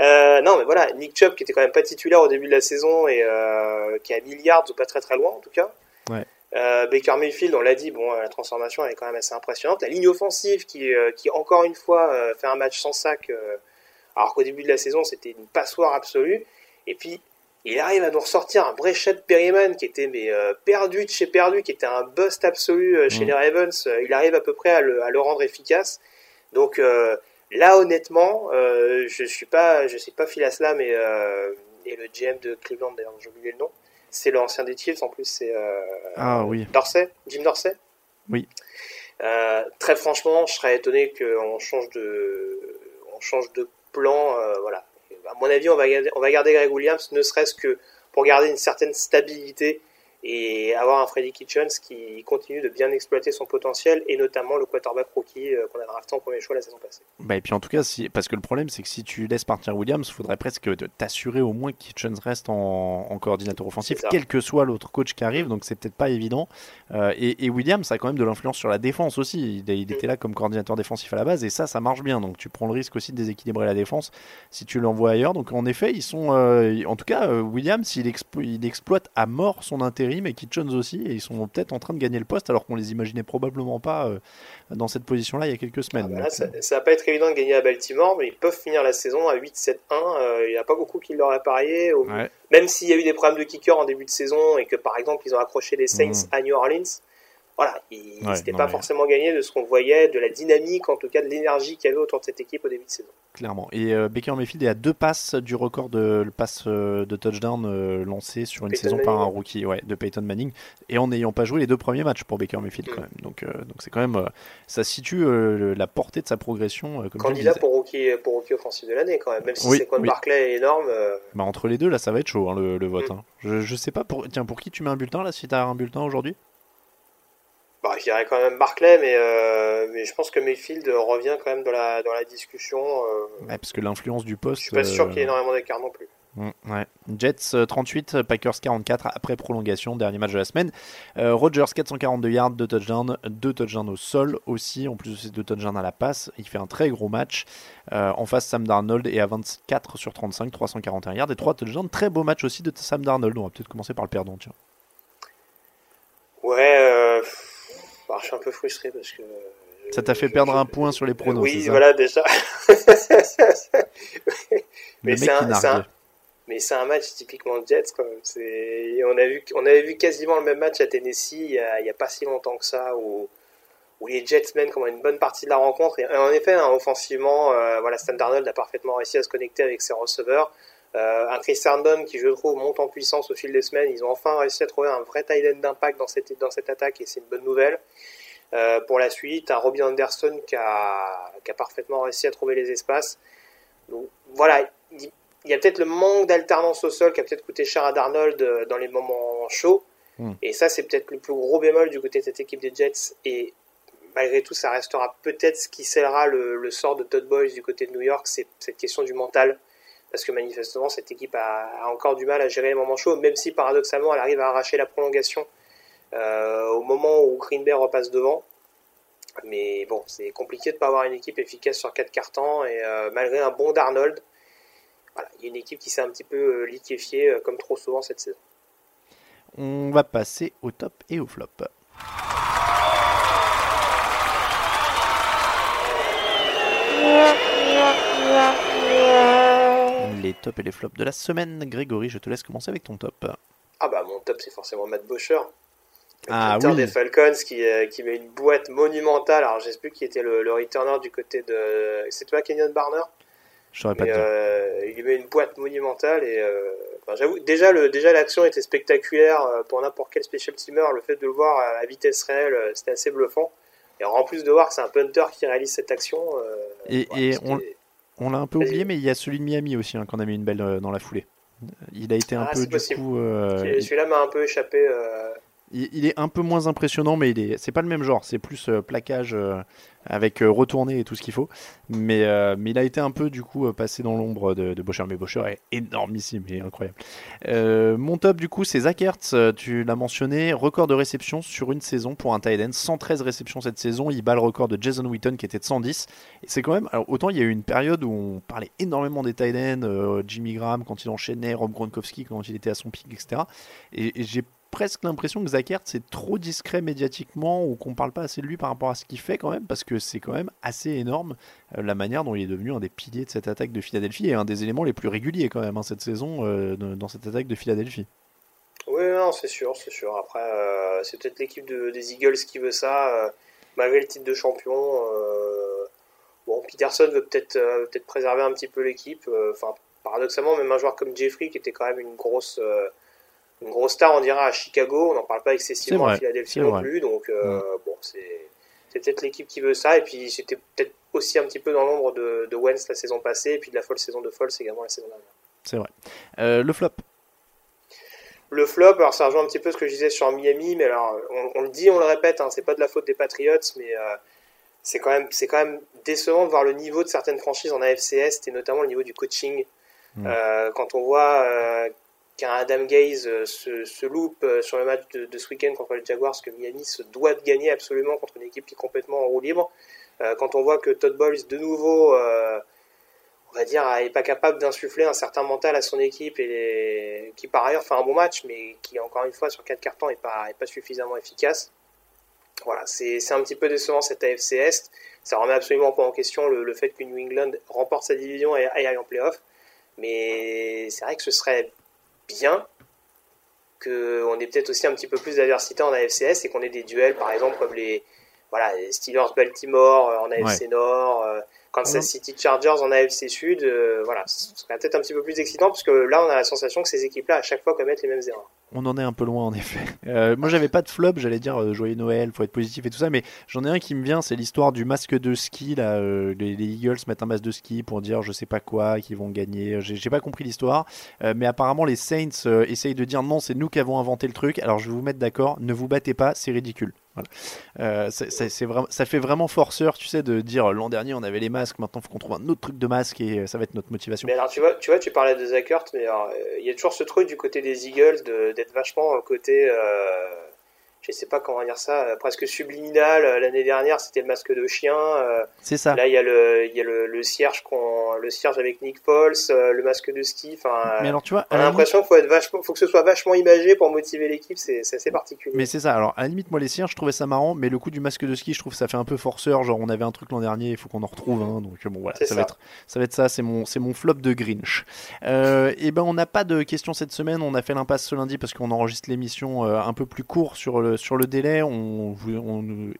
Euh, non, mais voilà, Nick Chubb qui était quand même pas titulaire au début de la saison et euh, qui a milliards ou pas très très loin en tout cas. Ouais. Euh, Baker Mayfield, on l'a dit, bon, la transformation elle est quand même assez impressionnante. La ligne offensive qui, qui encore une fois fait un match sans sac, alors qu'au début de la saison c'était une passoire absolue. Et puis il arrive à nous ressortir un Brechet Perryman qui était mais perdu de chez perdu, qui était un bust absolu chez Mm. les Ravens. Il arrive à peu près à le, à le rendre efficace. Donc euh, là honnêtement, euh, je suis pas, je sais pas Phil Aslam et, euh, et le GM de Cleveland d'ailleurs, j'ai oublié le nom. C'est l'ancien des Chiefs en plus, c'est euh, Ah oui. Dorsey, Jim Dorsey? Oui. Euh, très franchement, je serais étonné qu'on change de, on change de plan. euh, voilà. À mon avis, on va garder, on va garder Greg Williams, ne serait-ce que pour garder une certaine stabilité et avoir un Freddy Kitchens qui continue de bien exploiter son potentiel et notamment le quarterback rookie euh, qu'on a drafté en premier choix la saison passée. Bah, et puis en tout cas, si... parce que le problème c'est que si tu laisses partir Williams, il faudrait presque t'assurer au moins que Kitchens reste en, en coordinateur offensif, quel que soit l'autre coach qui arrive, donc c'est peut-être pas évident. Euh, et, et Williams a quand même de l'influence sur la défense aussi. Il, il était là comme coordinateur défensif à la base, et ça, ça marche bien. Donc tu prends le risque aussi de déséquilibrer la défense si tu l'envoies ailleurs. Donc en effet, ils sont. euh, en tout cas, euh, Williams, il, il exploite à mort son intérim, et Kitchens aussi, et ils sont peut-être en train de gagner le poste alors qu'on les imaginait probablement pas euh, dans cette position-là il y a quelques semaines. Voilà, Donc, ça, ça va pas être évident de gagner à Baltimore, mais ils peuvent finir la saison à 8-7-1. Euh, il n'y a pas beaucoup qui l'auraient parié. Au- Ouais. Même s'il y a eu des problèmes de kicker en début de saison et que par exemple ils ont accroché les Saints Mhm. à New Orleans, voilà, il Ouais, c'était non, pas mais- forcément gagné de ce qu'on voyait, de la dynamique, en tout cas de l'énergie qu'il y avait autour de cette équipe au début de saison. Clairement. Et euh, Baker Mayfield est à deux passes du record de le pass euh, de touchdown euh, lancé sur une Peyton saison par un rookie, ouais, de Peyton Manning, et en n'ayant pas joué les deux premiers matchs pour Baker Mayfield Mm. quand même. Donc, euh, donc c'est quand même, ça situe la portée de sa progression. comme Candidat pour rookie, pour rookie offensif de l'année quand même, même si Oui, c'est Quan oui. Barclay est énorme. Bah, entre les deux là, ça va être chaud hein, le, le vote. Mm. hein. Je, je sais pas pour, tiens, pour qui tu mets un bulletin là, si t'as un bulletin aujourd'hui? Bah, je dirais quand même Barclay, mais, euh, mais je pense que Mayfield revient quand même dans la, dans la discussion. euh, Ouais, parce que l'influence du poste. je suis pas sûr euh, qu'il y ait énormément d'écart non plus. Mm, ouais. Jets euh, 38, Packers 44 après prolongation, dernier match de la semaine. Euh, Rodgers 442 yards, 2 touchdowns, 2 touchdowns au sol aussi, en plus de ces 2 touchdowns à la passe. Il fait un très gros match. Euh, en face, Sam Darnold est à 24 sur 35, 341 yards et 3 touchdowns. Très beau match aussi de Sam Darnold. On va peut-être commencer par le perdant. Tiens. Ouais, euh, bah, je suis un peu frustré parce que Ça t'a fait perdre un point sur les pronos. Oui, voilà déjà. mais c'est un, un, mais c'est un match typiquement Jets quand même. On a vu, on avait vu quasiment le même match à Tennessee il y a, pas si longtemps que ça où, où les Jets mènent comme une bonne partie de la rencontre. Et en effet, hein, offensivement, euh, voilà, Stan Darnold a parfaitement réussi à se connecter avec ses receveurs. Euh, un Chris Herndon qui, je trouve, monte en puissance au fil des semaines. Ils ont enfin réussi à trouver un vrai tight end d'impact dans cette, dans cette attaque et c'est une bonne nouvelle. Euh, pour la suite, un Robin Anderson qui a, qui a parfaitement réussi à trouver les espaces. Donc voilà, il, y a peut-être le manque d'alternance au sol qui a peut-être coûté cher à Darnold euh, dans les moments chauds. Hmm. Et ça, c'est peut-être le plus gros bémol du côté de cette équipe des Jets. Et malgré tout, ça restera peut-être ce qui scellera le, le, sort de Todd Boys du côté de New York, c'est cette question du mental. Parce que manifestement, cette équipe a, a, encore du mal à gérer les moments chauds, même si paradoxalement, elle arrive à arracher la prolongation euh, au moment où Green Bay repasse devant. Mais bon, c'est compliqué de ne pas avoir une équipe efficace sur 4 cartons et euh, malgré un bon Darnold, voilà, il y a une équipe qui s'est un petit peu euh, liquéfiée euh, comme trop souvent cette saison. On va passer au top et au flop. Les tops et les flops de la semaine. Grégory, je te laisse commencer avec ton top. Ah bah mon top c'est forcément Matt Bosher. Le ah, oui. des Falcons qui, euh, qui met une boîte monumentale. Alors, je sais plus qui était le, le returner du côté de. C'est toi, Kenyon Barner? Je saurais pas dire. Euh, il met une boîte monumentale et. Euh, enfin, j'avoue, déjà, le, déjà l'action était spectaculaire euh, pour n'importe quel special teamer. Le fait de le voir à, vitesse réelle, c'était assez bluffant. Et en plus de voir que c'est un punter qui réalise cette action. euh, Et, voilà, et on, on l'a un peu oublié, mais il y a celui de Miami aussi, hein, qu'on a mis une belle euh, dans la foulée. Il a été un Ah, peu du possible. coup. euh, Celui- Celui-là m'a un peu échappé. euh, il, il est un peu moins impressionnant, mais il est, c'est pas le même genre. C'est plus euh, plaquage euh, avec euh, retourné et tout ce qu'il faut. Mais, euh, mais il a été un peu du coup euh, passé dans l'ombre de, de Boscher. Mais Boscher est énormissime et incroyable. Euh, mon top du coup, c'est Zach Ertz. Euh, Tu l'as mentionné, record de réception sur une saison pour un tight end. 113 réceptions cette saison. Il bat le record de Jason Witten qui était de 110. Et c'est quand même. Alors autant il y a eu une période où on parlait énormément des tight ends, Jimmy Graham quand il enchaînait, Rob Gronkowski quand il était à son pic, etc. Et, et j'ai presque l'impression que Zach Ertz c'est trop discret médiatiquement ou qu'on parle pas assez de lui par rapport à ce qu'il fait quand même parce que c'est quand même assez énorme euh, la manière dont il est devenu un des piliers de cette attaque de Philadelphie et un des éléments les plus réguliers quand même hein, cette saison euh, dans cette attaque de Philadelphie. Oui, non, c'est sûr, c'est sûr. Après, euh, c'est peut-être l'équipe de- des Eagles qui veut ça, malgré le titre de champion. bon, Peterson veut peut-être peut-être préserver un petit peu l'équipe. Enfin, paradoxalement, même un joueur comme Jeffrey, qui était quand même une grosse, une grosse star, on dirait à Chicago, on n'en parle pas excessivement à Philadelphie non vrai. plus. Donc, euh, bon, c'est peut-être l'équipe qui veut ça. Et puis, c'était peut-être aussi un petit peu dans l'ombre de, de Wentz la saison passée, et puis de la folle saison de Foles également la saison dernière. C'est vrai. Euh, le flop. Le flop, alors ça rejoint un petit peu ce que je disais sur Miami, mais alors on, on le dit, on le répète, hein, c'est pas de la faute des Patriots, mais euh, c'est quand même c'est quand même décevant de voir le niveau de certaines franchises en AFC Est et notamment le niveau du coaching. Mm. Euh, quand on voit euh, qu'un Adam Gaze euh, se, loupe euh, sur le match de, ce week-end contre les Jaguars, que Miami se doit de gagner absolument contre une équipe qui est complètement en roue libre. Euh, quand on voit que Todd Bowles de nouveau on va dire, est pas capable d'insuffler un certain mental à son équipe et qui par ailleurs fait un bon match, mais qui encore une fois sur quatre cartons est pas est pas suffisamment efficace. Voilà, c'est un petit peu décevant cette AFC Est. Ça remet absolument pas en question le, le fait que New England remporte sa division et aille en playoff. Mais c'est vrai que ce serait bien qu'on ait peut-être aussi un petit peu plus d'adversité en AFC Est et qu'on ait des duels, par exemple, comme les, voilà, les Steelers Baltimore euh, en AFC Ouais. Nord, euh, Kansas. City Chargers en AFC Sud, euh, voilà, ce serait peut-être un petit peu plus excitant parce que là on a la sensation que ces équipes-là à chaque fois commettent les mêmes erreurs. On en est un peu loin en effet. Euh, moi j'avais pas de flop, j'allais dire euh, joyeux Noël, faut être positif et tout ça, mais j'en ai un qui me vient, c'est l'histoire du masque de ski. Là, euh, les, les Eagles mettent un masque de ski pour dire je sais pas quoi, qu'ils vont gagner. J'ai pas compris l'histoire, mais apparemment les Saints essayent de dire non, c'est nous qui avons inventé le truc. Alors je vais vous mettre d'accord, ne vous battez pas, c'est ridicule. Euh, c'est- vraiment, ça fait vraiment forceur, tu sais, de dire l'an dernier on avait les masques, maintenant faut qu'on trouve un autre truc de masque et euh, ça va être notre motivation. Mais alors tu vois, tu vois, parlais de Zach Ertz, mais euh, il y a toujours ce truc du côté des Eagles d'être vachement euh, côté euh, je sais pas comment dire ça, euh, presque subliminal. Euh, l'année dernière, c'était le masque de chien. euh, C'est ça. Là, il y a le, il y a le, le cierge qu'on, le cierge avec Nick Foles, euh, le masque de ski. Enfin, Mais alors, tu vois, on a l'impression qu'il faut être vachement, faut que ce soit vachement imagé pour motiver l'équipe. C'est, c'est assez particulier. Mais c'est ça, alors à la limite, moi les cierges, je trouvais ça marrant, mais le coup du masque de ski, je trouve que ça fait un peu forceur. Genre, on avait un truc l'an dernier, il faut qu'on en retrouve un. Donc, bon, voilà, C'est ça, ça. Va être, ça va être ça, c'est mon, c'est mon flop de Grinch. Euh, et ben, on n'a pas de questions cette semaine, on a fait l'impasse ce lundi parce qu'on enregistre l'émission un peu plus court sur le, sur le délai. On,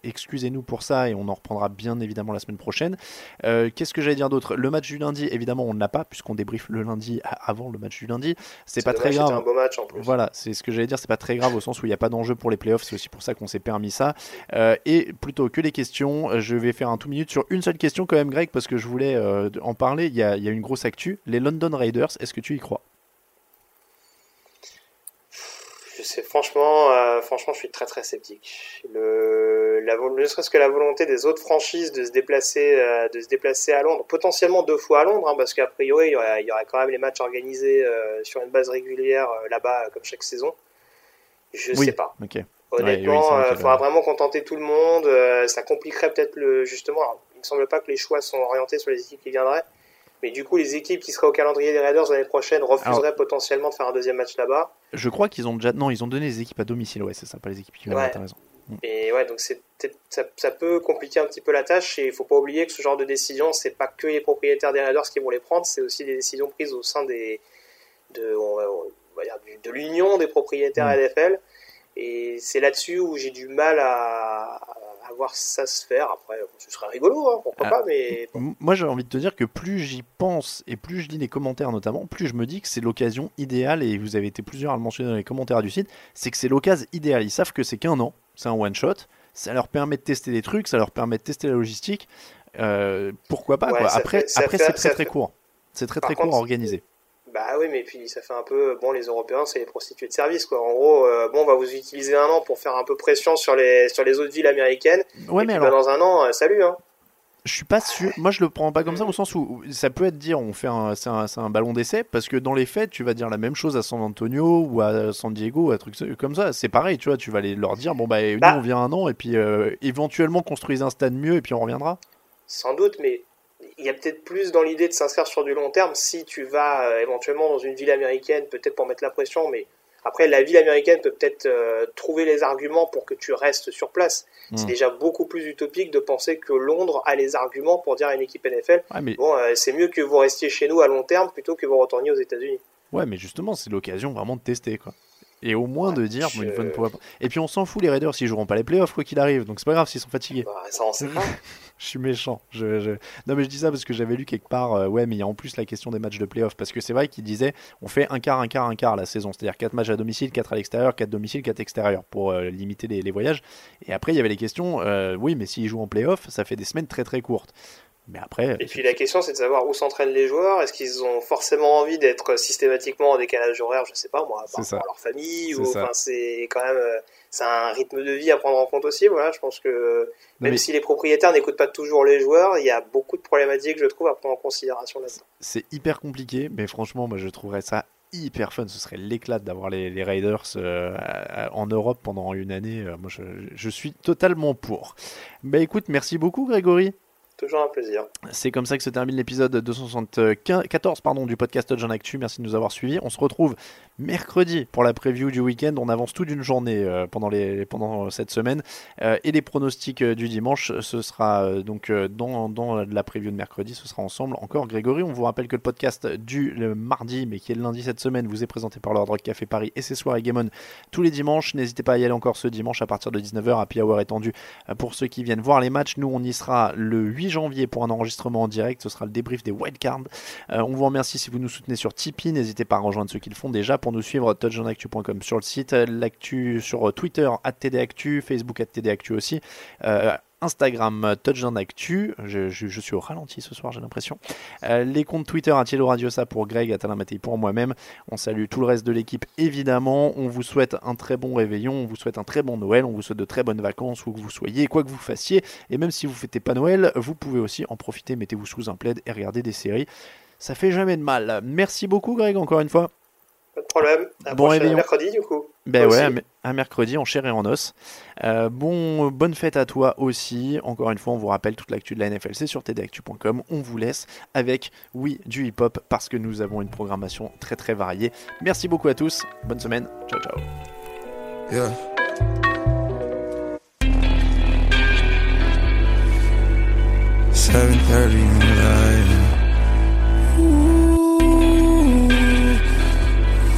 excusez-nous pour ça et on en reprendra bien évidemment la semaine prochaine. Euh, Qu'est-ce que j'allais dire d'autre? Le match du lundi, évidemment, on ne l'a pas puisqu'on débriefe le lundi avant le match du lundi. C'est pas très grave. Un beau match en plus. Voilà, c'est ce que j'allais dire, c'est pas très grave au sens où il n'y a pas d'enjeu pour les playoffs, c'est aussi pour ça qu'on s'est permis ça. Euh, et plutôt que les questions, je vais faire un tout minute sur une seule question quand même, Greg, parce que je voulais euh, en parler. Il y, a, il y a une grosse actu. Les London Raiders, est-ce que tu y crois? Sais, franchement, euh, franchement, je suis très très sceptique. Le, la, ne serait-ce que la volonté des autres franchises de se déplacer, euh, de se déplacer à Londres, potentiellement deux fois à Londres, hein, parce qu'a priori, il y, aurait, il y aurait quand même les matchs organisés euh, sur une base régulière là-bas, comme chaque saison. Je Oui, sais pas. Ouais, Honnêtement, oui, c'est il faudra vraiment contenter tout le monde. ça compliquerait peut-être le justement. alors, il me semble pas que les choix sont orientés sur les équipes qui viendraient, mais du coup, les équipes qui seraient au calendrier des Raiders l'année prochaine refuseraient Alors- potentiellement de faire un deuxième match là-bas. Je crois qu'ils ont déjà. Non, ils ont donné les équipes à domicile, ouais, c'est ça, pas les équipes qui viennent, Ouais. t'as raison. Et ouais, donc ça, ça peut compliquer un petit peu la tâche et il faut pas oublier que ce genre de décision, c'est pas que les propriétaires des Raiders qui vont les prendre, c'est aussi des décisions prises au sein des de, on va, on va dire du- de l'union des propriétaires Mm. NFL. Et c'est là-dessus où j'ai du mal à, à voir ça se faire. Après, ce serait rigolo, hein, pourquoi Ah. pas, mais Moi, j'ai envie de te dire que plus j'y pense et plus je lis les commentaires notamment, plus je me dis que c'est l'occasion idéale, et vous avez été plusieurs à le mentionner dans les commentaires du site, c'est que c'est l'occasion idéale. Ils savent que c'est qu'un an, c'est un one-shot, ça leur permet de tester des trucs, ça leur permet de tester la logistique. Euh, pourquoi pas Ouais, quoi. Après, fait- après c'est très très court. C'est très Par très court à organiser. Bah oui, mais puis ça fait un peu, bon, les Européens, c'est les prostituées de service, quoi. En gros, euh, bon, on va vous utiliser un an pour faire un peu pression sur les, sur les autres villes américaines. Ouais, et mais puis, bah, alors- dans un an, euh, salut, hein. Je suis pas sûr. Moi, je le prends pas comme ça au sens où ça peut être dire on fait un, c'est un, ballon d'essai parce que dans les faits, tu vas dire la même chose à San Antonio ou à San Diego, à truc comme ça. C'est pareil, tu vois. Tu vas aller leur dire bon bah nous Bah. on vient un an et puis euh, éventuellement construisez un stade mieux et puis on reviendra. Sans doute, mais il y a peut-être plus dans l'idée de s'inscrire sur du long terme si tu vas euh, éventuellement dans une ville américaine, peut-être pour mettre la pression, mais après, la ville américaine peut peut-être euh, trouver les arguments pour que tu restes sur place. C'est Mm. déjà beaucoup plus utopique de penser que Londres a les arguments pour dire à une équipe NFL Ouais, mais- bon, euh, c'est mieux que vous restiez chez nous à long terme plutôt que vous retourniez aux États-Unis. Ouais, mais justement, c'est l'occasion vraiment de tester quoi. Et au moins de dire bon, une bonne fois- Et puis on s'en fout les Raiders s'ils joueront pas les playoffs quoi qu'il arrive. Donc c'est pas grave s'ils sont fatigués. Bah, ça on sait pas. Je suis méchant. Je, je- Non, mais je dis ça parce que j'avais lu quelque part, euh, ouais, mais il y a en plus la question des matchs de playoff. Parce que c'est vrai qu'il disait, on fait un quart, un quart, un quart la saison. C'est-à-dire 4 matchs à domicile, 4 à l'extérieur, 4 domicile, 4 extérieur pour euh, limiter les, les voyages. Et après, il y avait les questions, euh, oui, mais s'ils jouent en playoff, ça fait des semaines très très courtes. Mais après, Et puis la question c'est de savoir où s'entraînent les joueurs. Est-ce qu'ils ont forcément envie d'être systématiquement en décalage horaire, je sais pas moi, par rapport à leur famille C'est ou enfin c'est quand même euh, c'est un rythme de vie à prendre en compte aussi. Voilà, je pense que même mais- si les propriétaires n'écoutent pas toujours les joueurs, il y a beaucoup de problématiques je trouve à prendre en considération là-dedans. c'est hyper compliqué, mais franchement, moi je trouverais ça hyper fun. Ce serait l'éclat d'avoir les, les Raiders euh, en Europe pendant une année. Euh, moi, je, je suis totalement pour. Bah écoute, merci beaucoup, Grégory. Toujours un plaisir. C'est comme ça que se termine l'épisode 274 pardon, du podcast en Actu. Merci de nous avoir suivis. On se retrouve mercredi pour la preview du week-end. On avance toute une journée euh, pendant, les, pendant cette semaine. Euh, et les pronostics euh, du dimanche, ce sera donc dans, dans la preview de mercredi. Ce sera ensemble encore. Grégory, on vous rappelle que le podcast du mardi, mais qui est le lundi cette semaine, vous est présenté par Rock Café Paris et ses soirées Game On tous les dimanches. N'hésitez pas à y aller encore ce dimanche à partir de 19h. Happy Hour étendu pour ceux qui viennent voir les matchs. Nous, on y sera le 8 janvier pour un enregistrement en direct. Ce sera le débrief des wildcards. Euh, on vous remercie si vous nous soutenez sur Tipeee. N'hésitez pas à rejoindre ceux qui le font déjà pour nous suivre touchdownactu.com sur le site, euh, l'actu sur Twitter @tdactu, Facebook @tdactu aussi. Euh, Instagram euh, Touchdown Actu, je, suis au ralenti ce soir j'ai l'impression. Euh, les comptes Twitter Atielo Radiosa pour Greg, Mattei pour moi-même. On salue tout le reste de l'équipe évidemment. On vous souhaite un très bon réveillon, on vous souhaite un très bon Noël, on vous souhaite de très bonnes vacances où que vous soyez, quoi que vous fassiez. Et même si vous fêtez pas Noël, vous pouvez aussi en profiter, mettez-vous sous un plaid et regardez des séries. Ça fait jamais de mal. Merci beaucoup Greg encore une fois. Pas de problème. À Bon, prochain- mercredi, du coup. Ben ouais, aussi. à, me- à mercredi en chair et en os. Euh, bon, bonne fête à toi aussi. Encore une fois, on vous rappelle toute l'actu de la NFL, c'est sur tdactu.com. On vous laisse avec, oui, du hip-hop parce que nous avons une programmation très très variée. Merci beaucoup à tous. Bonne semaine. Ciao, ciao. Yeah. Seven thirty in the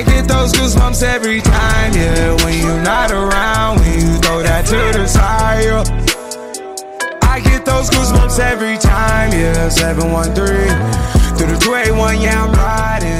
I get those goosebumps every time, yeah. When you're not around, when you throw that to the side. yeah. I get those goosebumps every time, yeah. 713 through the 281, yeah, I'm riding.